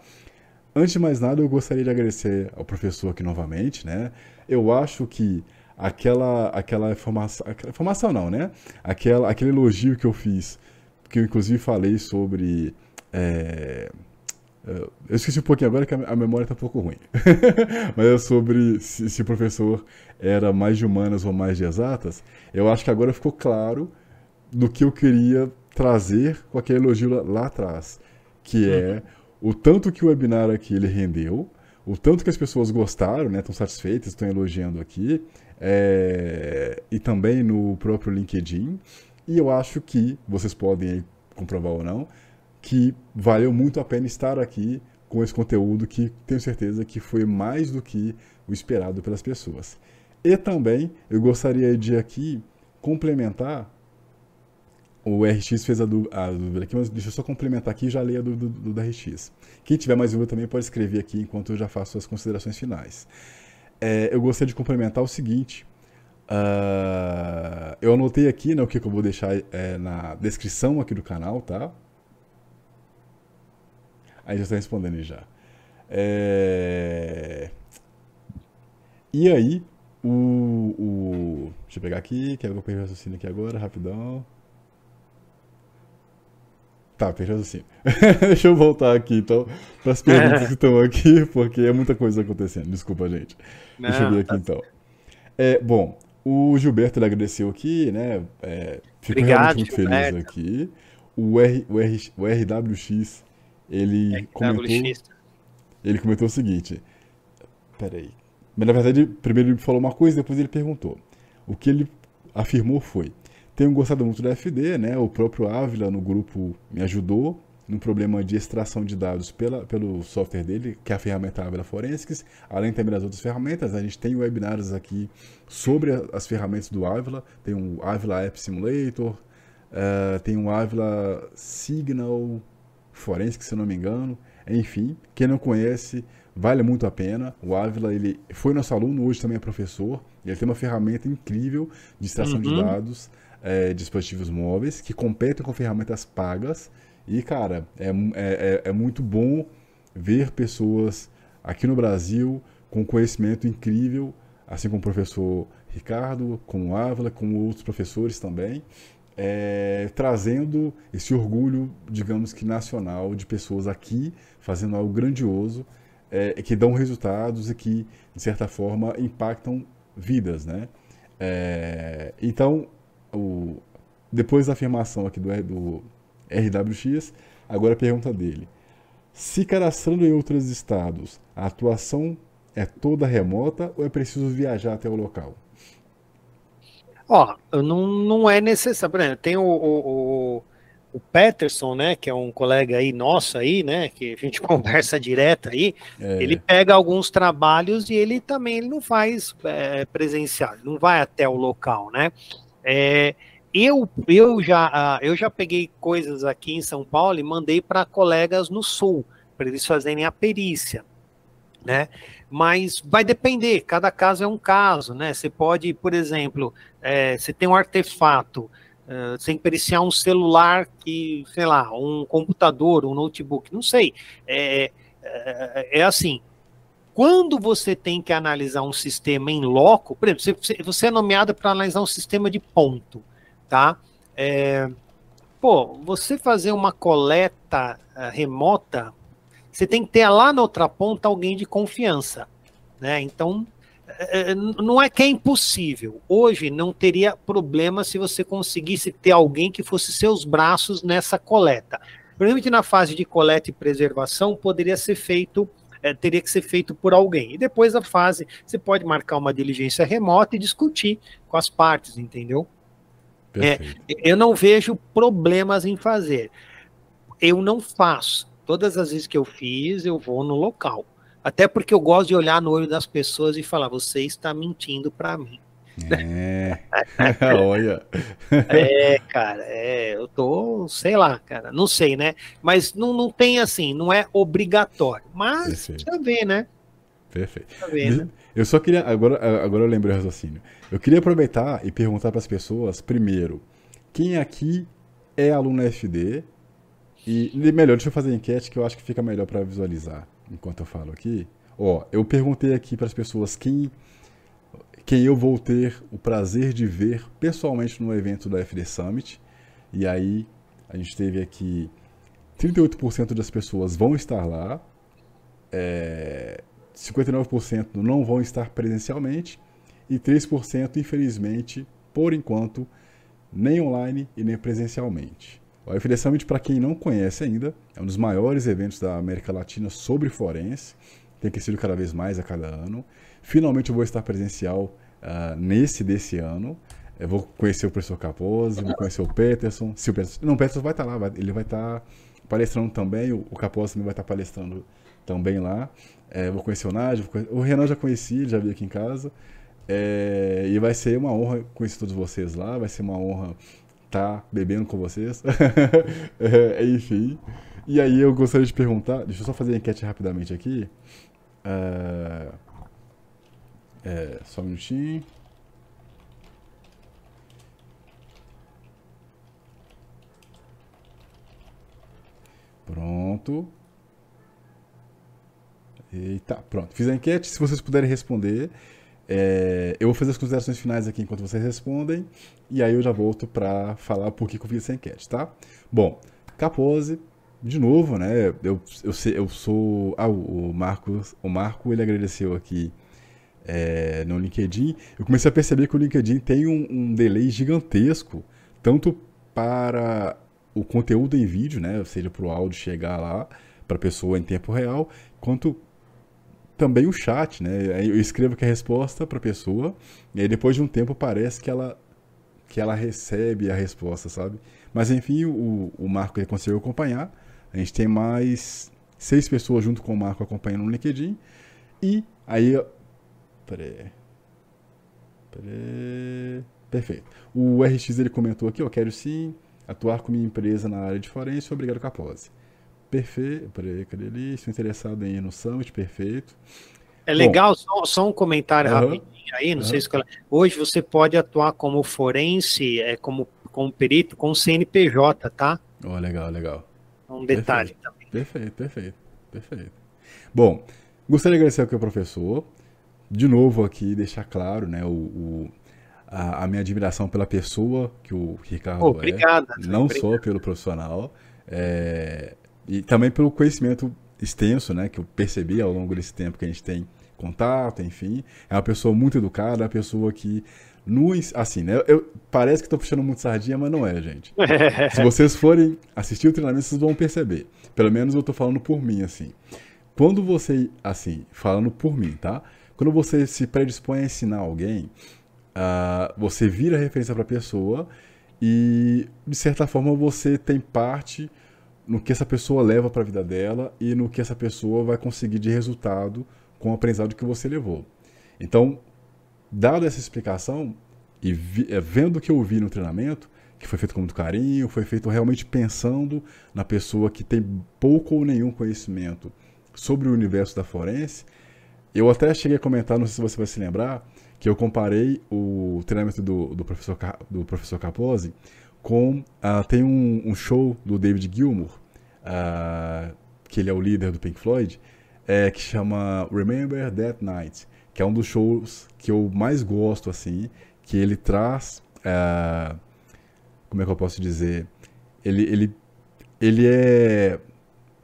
Antes de mais nada, eu gostaria de agradecer ao professor aqui novamente, né? Eu acho que aquela aquela informação, aquela informação não, né? Aquela, aquele elogio que eu fiz, que eu inclusive falei sobre é, eu esqueci um pouquinho agora que a memória está um pouco ruim. Mas é sobre se, o professor era mais de humanas ou mais de exatas. Eu acho que agora ficou claro do que eu queria trazer com aquele elogio lá, lá atrás. Que é uhum o tanto que o webinar aqui ele rendeu, o tanto que as pessoas gostaram, né, estão satisfeitas, estão elogiando aqui, é, e também no próprio LinkedIn. E eu acho que vocês podem comprovar ou não, que valeu muito a pena estar aqui com esse conteúdo que tenho certeza que foi mais do que o esperado pelas pessoas. E também eu gostaria de aqui complementar o RX fez a, dúvida aqui, mas deixa eu só complementar aqui e já leia a dúvida do, do, do RX. Quem tiver mais dúvida também pode escrever aqui enquanto eu já faço as considerações finais. É, eu gostaria de complementar o seguinte. Uh, eu anotei aqui né, o que, que eu vou deixar é, na descrição aqui do canal, tá? Aí já está respondendo já. É... E aí, o, o, Deixa eu pegar aqui, que eu vou pegar o raciocínio aqui agora, rapidão. Tá, perdi assim. Deixa eu voltar aqui, então, para as perguntas que estão aqui, porque é muita coisa acontecendo. Desculpa, gente. Não, Deixa eu ver aqui, tá... então. É, bom, o Gilberto ele agradeceu aqui, né? É, ficou Obrigado, realmente muito Gilberto. feliz aqui. O, R, o, R, o RWX, ele RWX. comentou... Ele comentou o seguinte... Peraí. Mas, na verdade, primeiro ele falou uma coisa, depois ele perguntou. O que ele afirmou foi tenho gostado muito da FD, né? O próprio Ávila no grupo me ajudou no problema de extração de dados pela, pelo software dele, que é a ferramenta Ávila Forensics, além também das outras ferramentas. A gente tem webinars aqui sobre as ferramentas do Ávila, tem o Ávila App Simulator, uh, tem o Ávila Signal Forensics, se não me engano. Enfim, quem não conhece, vale muito a pena. O Ávila, ele foi nosso aluno, hoje também é professor, ele tem uma ferramenta incrível de extração uhum. de dados é, dispositivos móveis que competem com ferramentas pagas. E, cara, é, é, é, é muito bom ver pessoas aqui no Brasil com conhecimento incrível, assim como o professor Ricardo, como o Ávila, como outros professores também, é, trazendo esse orgulho, digamos que nacional, de pessoas aqui fazendo algo grandioso, é, que dão resultados e que, de certa forma, impactam vidas, né? É, então, o, depois da afirmação aqui do, do RWX, agora a pergunta dele. Se cadastrando em outros estados, a atuação é toda remota ou é preciso viajar até o local? Ó, não, não é necessário. Por exemplo, tem o, o, o, Peterson, né, que é um colega aí nosso aí, né, que a gente conversa direto aí, é. ele pega alguns trabalhos e ele também ele não faz é, presencial, não vai até o local, né? É, eu, eu, já, ah, eu já peguei coisas aqui em São Paulo e mandei para colegas no Sul, para eles fazerem a perícia, né? Mas vai depender, cada caso é um caso, né? Você pode, por exemplo, é, você tem um artefato, uh, que periciar um celular que, sei lá, um computador, um notebook, não sei. É, é, é assim, quando você tem que analisar um sistema em loco, por exemplo, você, você é nomeado para analisar um sistema de ponto, tá? É, pô, você fazer uma coleta uh, remota, você tem que ter lá na outra ponta alguém de confiança, né? Então, é, não é que é impossível. Hoje não teria problema se você conseguisse ter alguém que fosse seus braços nessa coleta. Provavelmente na fase de coleta e preservação poderia ser feito, é, teria que ser feito por alguém. E depois a fase, você pode marcar uma diligência remota e discutir com as partes, entendeu? É, eu não vejo problemas em fazer. Eu não faço. Todas as vezes que eu fiz, eu vou no local. Até porque eu gosto de olhar no olho das pessoas e falar: você está mentindo para mim. É. Olha. É, cara, é, eu tô, sei lá, cara, não sei, né? Mas não, não tem assim, não é obrigatório. Mas Perfeito. precisa ver, né? Perfeito. Ver, né? Eu só queria, agora, agora eu lembrei o raciocínio. Eu queria aproveitar e perguntar para as pessoas, primeiro, quem aqui é aluno FD? E melhor, deixa eu fazer a enquete que eu acho que fica melhor para visualizar enquanto eu falo aqui. Ó, eu perguntei aqui para as pessoas quem quem eu vou ter o prazer de ver pessoalmente no evento da FD Summit. E aí a gente teve aqui 38% das pessoas vão estar lá, é, 59% não vão estar presencialmente e 3%, infelizmente, por enquanto, nem online e nem presencialmente. O Summit, para quem não conhece ainda, é um dos maiores eventos da América Latina sobre forense, tem crescido cada vez mais a cada ano. Finalmente eu vou estar presencial uh, nesse desse ano. Eu vou conhecer o professor Capozzi, vou conhecer o Peterson. Se o Peterson não, o Peterson vai estar lá, vai, ele vai estar palestrando também, o, o Capozzi também vai estar palestrando também lá. É, vou conhecer o Nádio, conhecer, o Renan já conheci, ele já veio aqui em casa. É, e vai ser uma honra conhecer todos vocês lá, vai ser uma honra tá bebendo com vocês. é, enfim. E aí eu gostaria de perguntar, deixa eu só fazer a enquete rapidamente aqui. Uh, é, só um minutinho. Pronto. Eita, pronto. Fiz a enquete. Se vocês puderem responder, é, eu vou fazer as considerações finais aqui enquanto vocês respondem. E aí eu já volto para falar por que eu fiz essa enquete, tá? Bom, Capose, de novo, né? Eu, eu, eu sou. Ah, o Marcos, o Marco ele agradeceu aqui é, no LinkedIn, eu comecei a perceber que o LinkedIn tem um, um delay gigantesco, tanto para o conteúdo em vídeo, né, ou seja, para o áudio chegar lá para a pessoa em tempo real, quanto também o chat, né? Eu escrevo aqui a resposta para a pessoa e aí depois de um tempo parece que ela que ela recebe a resposta, sabe? Mas enfim, o, o Marco conseguiu acompanhar. A gente tem mais seis pessoas junto com o Marco acompanhando no LinkedIn. E aí Peraí. Peraí. Perfeito. O RX ele comentou aqui, ó, quero sim atuar com minha empresa na área de forense, obrigado Capose. Perfeito. Peraí, cadê ali? Estou interessado em ir no Summit, perfeito. É legal, só, só, um comentário uh -huh, rapidinho aí, não uh -huh. sei se... Hoje você pode atuar como forense, é, como, como perito com CNPJ, tá? Oh, legal, legal. Um detalhe perfeito. também. Perfeito, perfeito, perfeito. Bom, gostaria de agradecer aqui ao professor de novo aqui deixar claro, né, o, o a, a, minha admiração pela pessoa que o Ricardo oh, obrigado, é, não obrigado. só pelo profissional, é, e também pelo conhecimento extenso, né, que eu percebi ao longo desse tempo que a gente tem contato, enfim, é uma pessoa muito educada, é uma pessoa que no, assim, né, eu, parece que estou puxando muito sardinha, mas não é, gente. Se vocês forem assistir o treinamento, vocês vão perceber. Pelo menos eu estou falando por mim, assim. Quando você, assim, falando por mim, tá? Quando você se predispõe a ensinar alguém, uh, você vira referência para a pessoa e, de certa forma, você tem parte no que essa pessoa leva para a vida dela e no que essa pessoa vai conseguir de resultado com o aprendizado que você levou. Então, dado essa explicação e vi, é, vendo o que eu vi no treinamento, que foi feito com muito carinho, foi feito realmente pensando na pessoa que tem pouco ou nenhum conhecimento sobre o universo da forense, eu até cheguei a comentar, não sei se você vai se lembrar, que eu comparei o treinamento do, do, professor, do professor Capozzi com. Uh, tem um, um, show do David Gilmour, uh, que ele é o líder do Pink Floyd, é, que chama Remember That Night, que é um dos shows que eu mais gosto, assim, que ele traz. Uh, como é que eu posso dizer? Ele, ele, ele é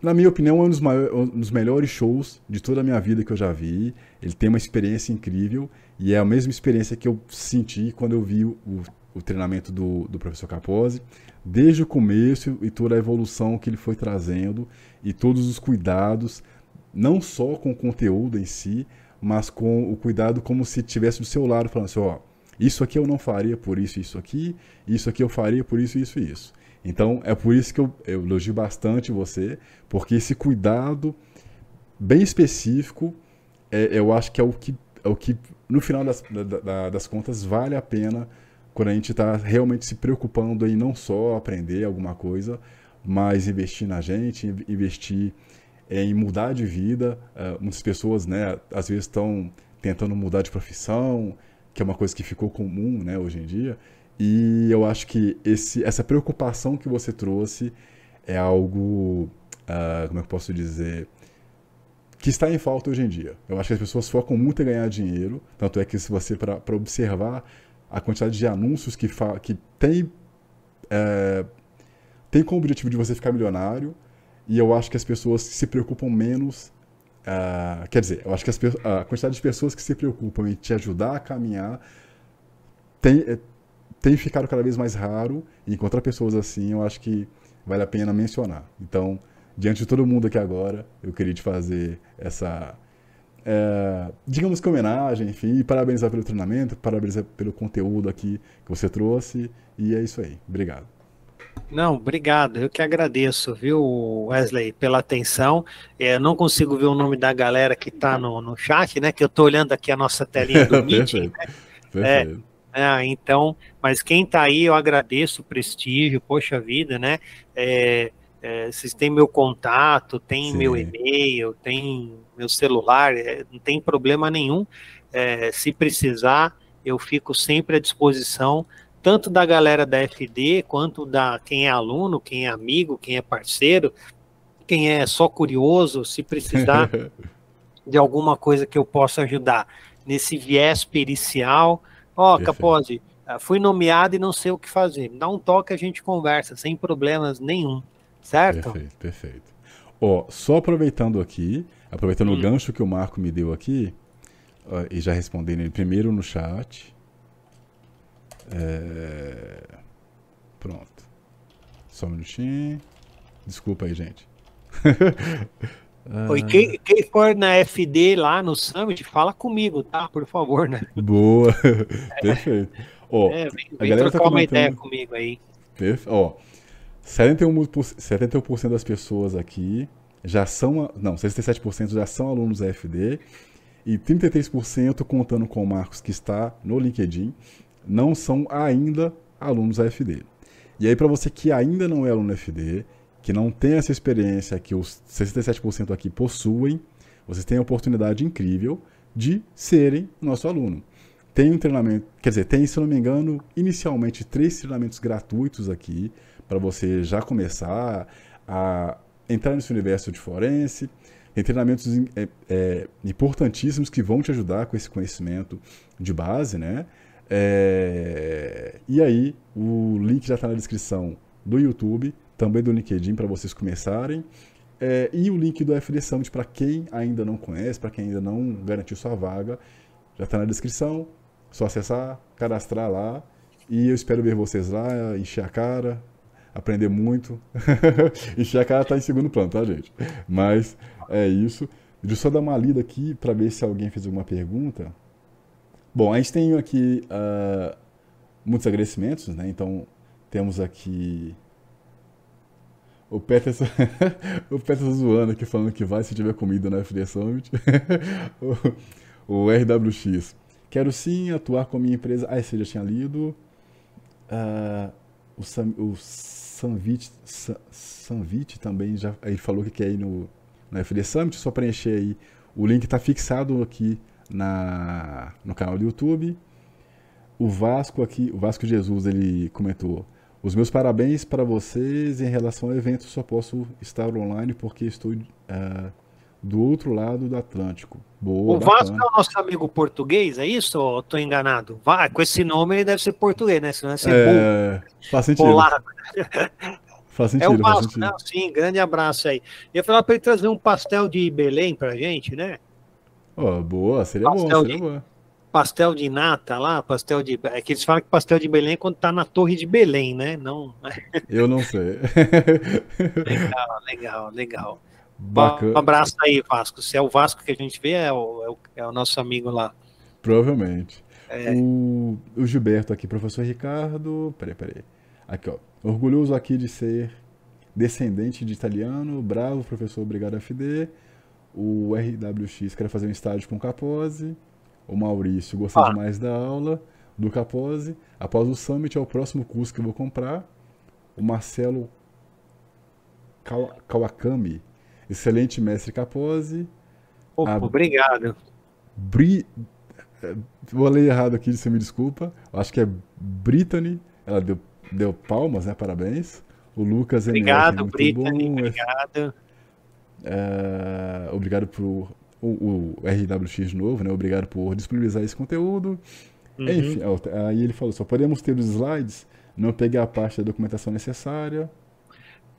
na minha opinião, é um dos, maiores, um dos melhores shows de toda a minha vida que eu já vi. Ele tem uma experiência incrível e é a mesma experiência que eu senti quando eu vi o, o treinamento do, do professor Capozzi, desde o começo e toda a evolução que ele foi trazendo e todos os cuidados, não só com o conteúdo em si, mas com o cuidado como se tivesse do seu lado, falando assim, ó, isso aqui eu não faria por isso, isso aqui, isso aqui eu faria por isso, isso isso. Então, é por isso que eu, eu elogio bastante você, porque esse cuidado bem específico, é, eu acho que é o que, é o que no final das, da, das contas, vale a pena quando a gente está realmente se preocupando em não só aprender alguma coisa, mas investir na gente, investir em mudar de vida. Uh, muitas pessoas, né, às vezes estão tentando mudar de profissão, que é uma coisa que ficou comum, né, hoje em dia. E eu acho que esse, essa preocupação que você trouxe é algo, uh, como é que eu posso dizer, que está em falta hoje em dia. Eu acho que as pessoas focam muito em ganhar dinheiro, tanto é que se você, para observar a quantidade de anúncios que, que tem, é, tem como objetivo de você ficar milionário, e eu acho que as pessoas se preocupam menos. Uh, quer dizer, eu acho que as, a quantidade de pessoas que se preocupam em te ajudar a caminhar tem, é, tem ficado cada vez mais raro e encontrar pessoas assim eu acho que vale a pena mencionar. Então, diante de todo mundo aqui agora, eu queria te fazer essa, é, digamos que homenagem, enfim, e parabenizar pelo treinamento, parabenizar pelo conteúdo aqui que você trouxe, e é isso aí. Obrigado. Não, obrigado. Eu que agradeço, viu, Wesley, pela atenção. É, não consigo ver o nome da galera que está no, no chat, né? Que eu estou olhando aqui a nossa telinha do Meeting. Né? Perfeito. É, é, então, mas quem está aí, eu agradeço o prestígio, poxa vida, né? É, é, vocês têm meu contato, tem Sim. meu e-mail, tem meu celular, é, não tem problema nenhum. É, se precisar, eu fico sempre à disposição, tanto da galera da FD, quanto da quem é aluno, quem é amigo, quem é parceiro, quem é só curioso, se precisar de alguma coisa que eu possa ajudar nesse viés pericial Ó, oh, Capozzi, fui nomeado e não sei o que fazer. Dá um toque, a gente conversa, sem problemas nenhum. Certo? Perfeito, perfeito. Ó, só aproveitando aqui, aproveitando hum. o gancho que o Marco me deu aqui, ó, e já respondendo ele primeiro no chat. É... Pronto. Só um minutinho. Desculpa aí, gente. Ah. quem, quem, for na FD lá no Summit, fala comigo, tá? Por favor, né? Boa, perfeito. Ó, é, vem, vem a galera tá trocar tá uma ideia comigo aí. Perfe... Ó, 71%, 71 das pessoas aqui já são, não, 67% já são alunos da FD e 33% contando com o Marcos que está no LinkedIn, não são ainda alunos da FD. E aí para você que ainda não é aluno da FD, que não tem essa experiência que os 67% aqui possuem, vocês têm a oportunidade incrível de serem nosso aluno. Tem um treinamento, quer dizer, tem, se não me engano, inicialmente três treinamentos gratuitos aqui para você já começar a entrar nesse universo de forense. Tem treinamentos é, é, importantíssimos que vão te ajudar com esse conhecimento de base, né? É, e aí, o link já está na descrição do YouTube também do LinkedIn para vocês começarem. É, e o link do FD Summit para quem ainda não conhece, para quem ainda não garantiu sua vaga, já está na descrição. Só acessar, cadastrar lá. E eu espero ver vocês lá, encher a cara, aprender muito. encher a cara está em segundo plano, tá, gente? Mas é isso. Deixa eu só dar uma lida aqui para ver se alguém fez alguma pergunta. Bom, a gente tem aqui uh, muitos agradecimentos, né? Então, temos aqui o Peterson, o Peterson zoando aqui falando que vai se tiver comida na FD Summit. o, o, RWX. Quero sim atuar com a minha empresa. Ah, esse eu já tinha lido. Uh, o, Sam, o Sanvit, Sanvit também já ele falou que quer ir no, no FD Summit. Só preencher aí. O link está fixado aqui na, no canal do YouTube. O Vasco aqui, o Vasco Jesus, ele comentou. Os meus parabéns para vocês em relação ao evento. Só posso estar online porque estou uh, do outro lado do Atlântico. Boa, o Vasco bacana. é o nosso amigo português, é isso? Ou estou enganado? Vai, com esse nome ele deve ser português, né? Senão deve ser é, Faz sentido. Polaco. Faz sentido, é o Vasco, não, sim, grande abraço aí. Eu ia falar para ele trazer um pastel de Belém pra gente, né? Oh, boa, seria pastel bom, seria de, boa. Pastel de nata lá, pastel de. É que eles falam que pastel de Belém é quando tá na torre de Belém, né? Não. Eu não sei. legal, legal, legal. Bacana. Um abraço aí, Vasco. Se é o Vasco que a gente vê, é o, é o, é o nosso amigo lá. Provavelmente. É. O, o Gilberto aqui, professor Ricardo. Peraí, peraí. Aqui, ó. Orgulhoso aqui de ser descendente de italiano, bravo, professor, obrigado FD. O RWX quer fazer um estágio com Capose. O Maurício gostou ah. demais da aula do Capose. Após o Summit é o próximo curso que eu vou comprar. O Marcelo Kawakami, excelente mestre Capose. Opa, a... obrigado. Bri... É, vou ler errado aqui, você me desculpa. Acho que é Brittany. Ela deu deu palmas, né? Parabéns. O Lucas Obrigado, é Brittany, bom. obrigado. É, obrigado por o, o, RWX novo, né? Obrigado por disponibilizar esse conteúdo. Uhum. Enfim, aí ele falou: só podemos ter os slides, não peguei a parte da documentação necessária.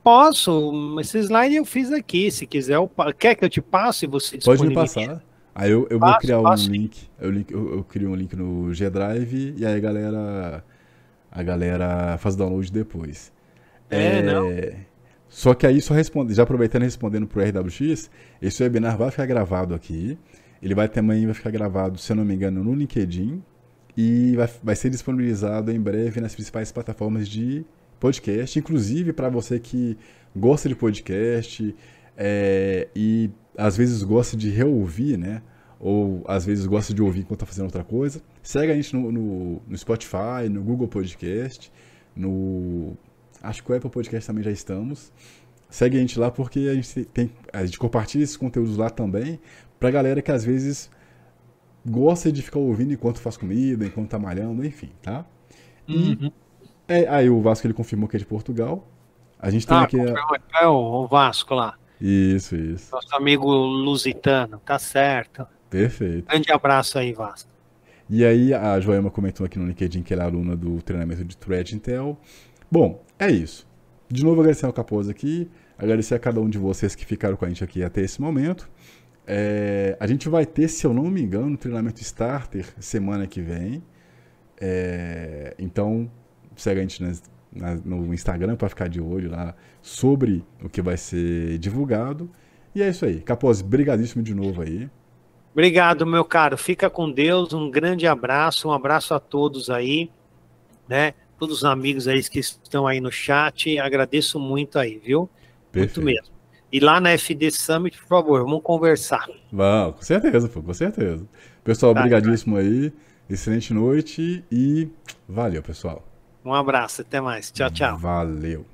Posso, esse slide eu fiz aqui. Se quiser, eu, quer que eu te passe? Você Pode me passar. Aí eu, eu passo, vou criar um link. Eu, eu, eu crio um link no G Drive e aí a galera a galera faz download depois. É, é, não. Só que aí, só responde, já aproveitando e respondendo pro RWX, esse webinar vai ficar gravado aqui. Ele vai também vai ficar gravado, se eu não me engano, no LinkedIn. E vai, vai ser disponibilizado em breve nas principais plataformas de podcast. Inclusive, para você que gosta de podcast é, e às vezes gosta de reouvir, né? ou às vezes gosta de ouvir enquanto está fazendo outra coisa, segue a gente no, no, no, Spotify, no Google Podcast, no. Acho que o Apple Podcast também já estamos. Segue a gente lá porque a gente tem. A gente compartilha esses conteúdos lá também pra galera que às vezes gosta de ficar ouvindo enquanto faz comida, enquanto tá malhando, enfim, tá? E uhum. É, aí o Vasco ele confirmou que é de Portugal. A gente tem ah, aqui. A... É o Vasco lá. Isso, isso. Nosso amigo lusitano, tá certo. Perfeito. Grande abraço aí, Vasco. E aí a Joema comentou aqui no LinkedIn que ela é aluna do treinamento de Thread Intel. Bom, é isso. De novo agradecer ao Capoz aqui, agradecer a cada um de vocês que ficaram com a gente aqui até esse momento. É, a gente vai ter, se eu não me engano, treinamento starter semana que vem. É, então, segue a gente nas, na, no Instagram para ficar de olho lá sobre o que vai ser divulgado. E é isso aí. Capoz, brigadíssimo de novo aí. Obrigado, meu caro. Fica com Deus. Um grande abraço. Um abraço a todos aí, né? Todos os amigos aí que estão aí no chat. Agradeço muito aí, viu? Perfeito. Muito mesmo. E lá na FD Summit, por favor, vamos conversar. Vamos, com certeza, pô, com certeza. Pessoal, tá, obrigadíssimo aí. Excelente noite e valeu, pessoal. Um abraço, até mais. Tchau, tchau. Valeu.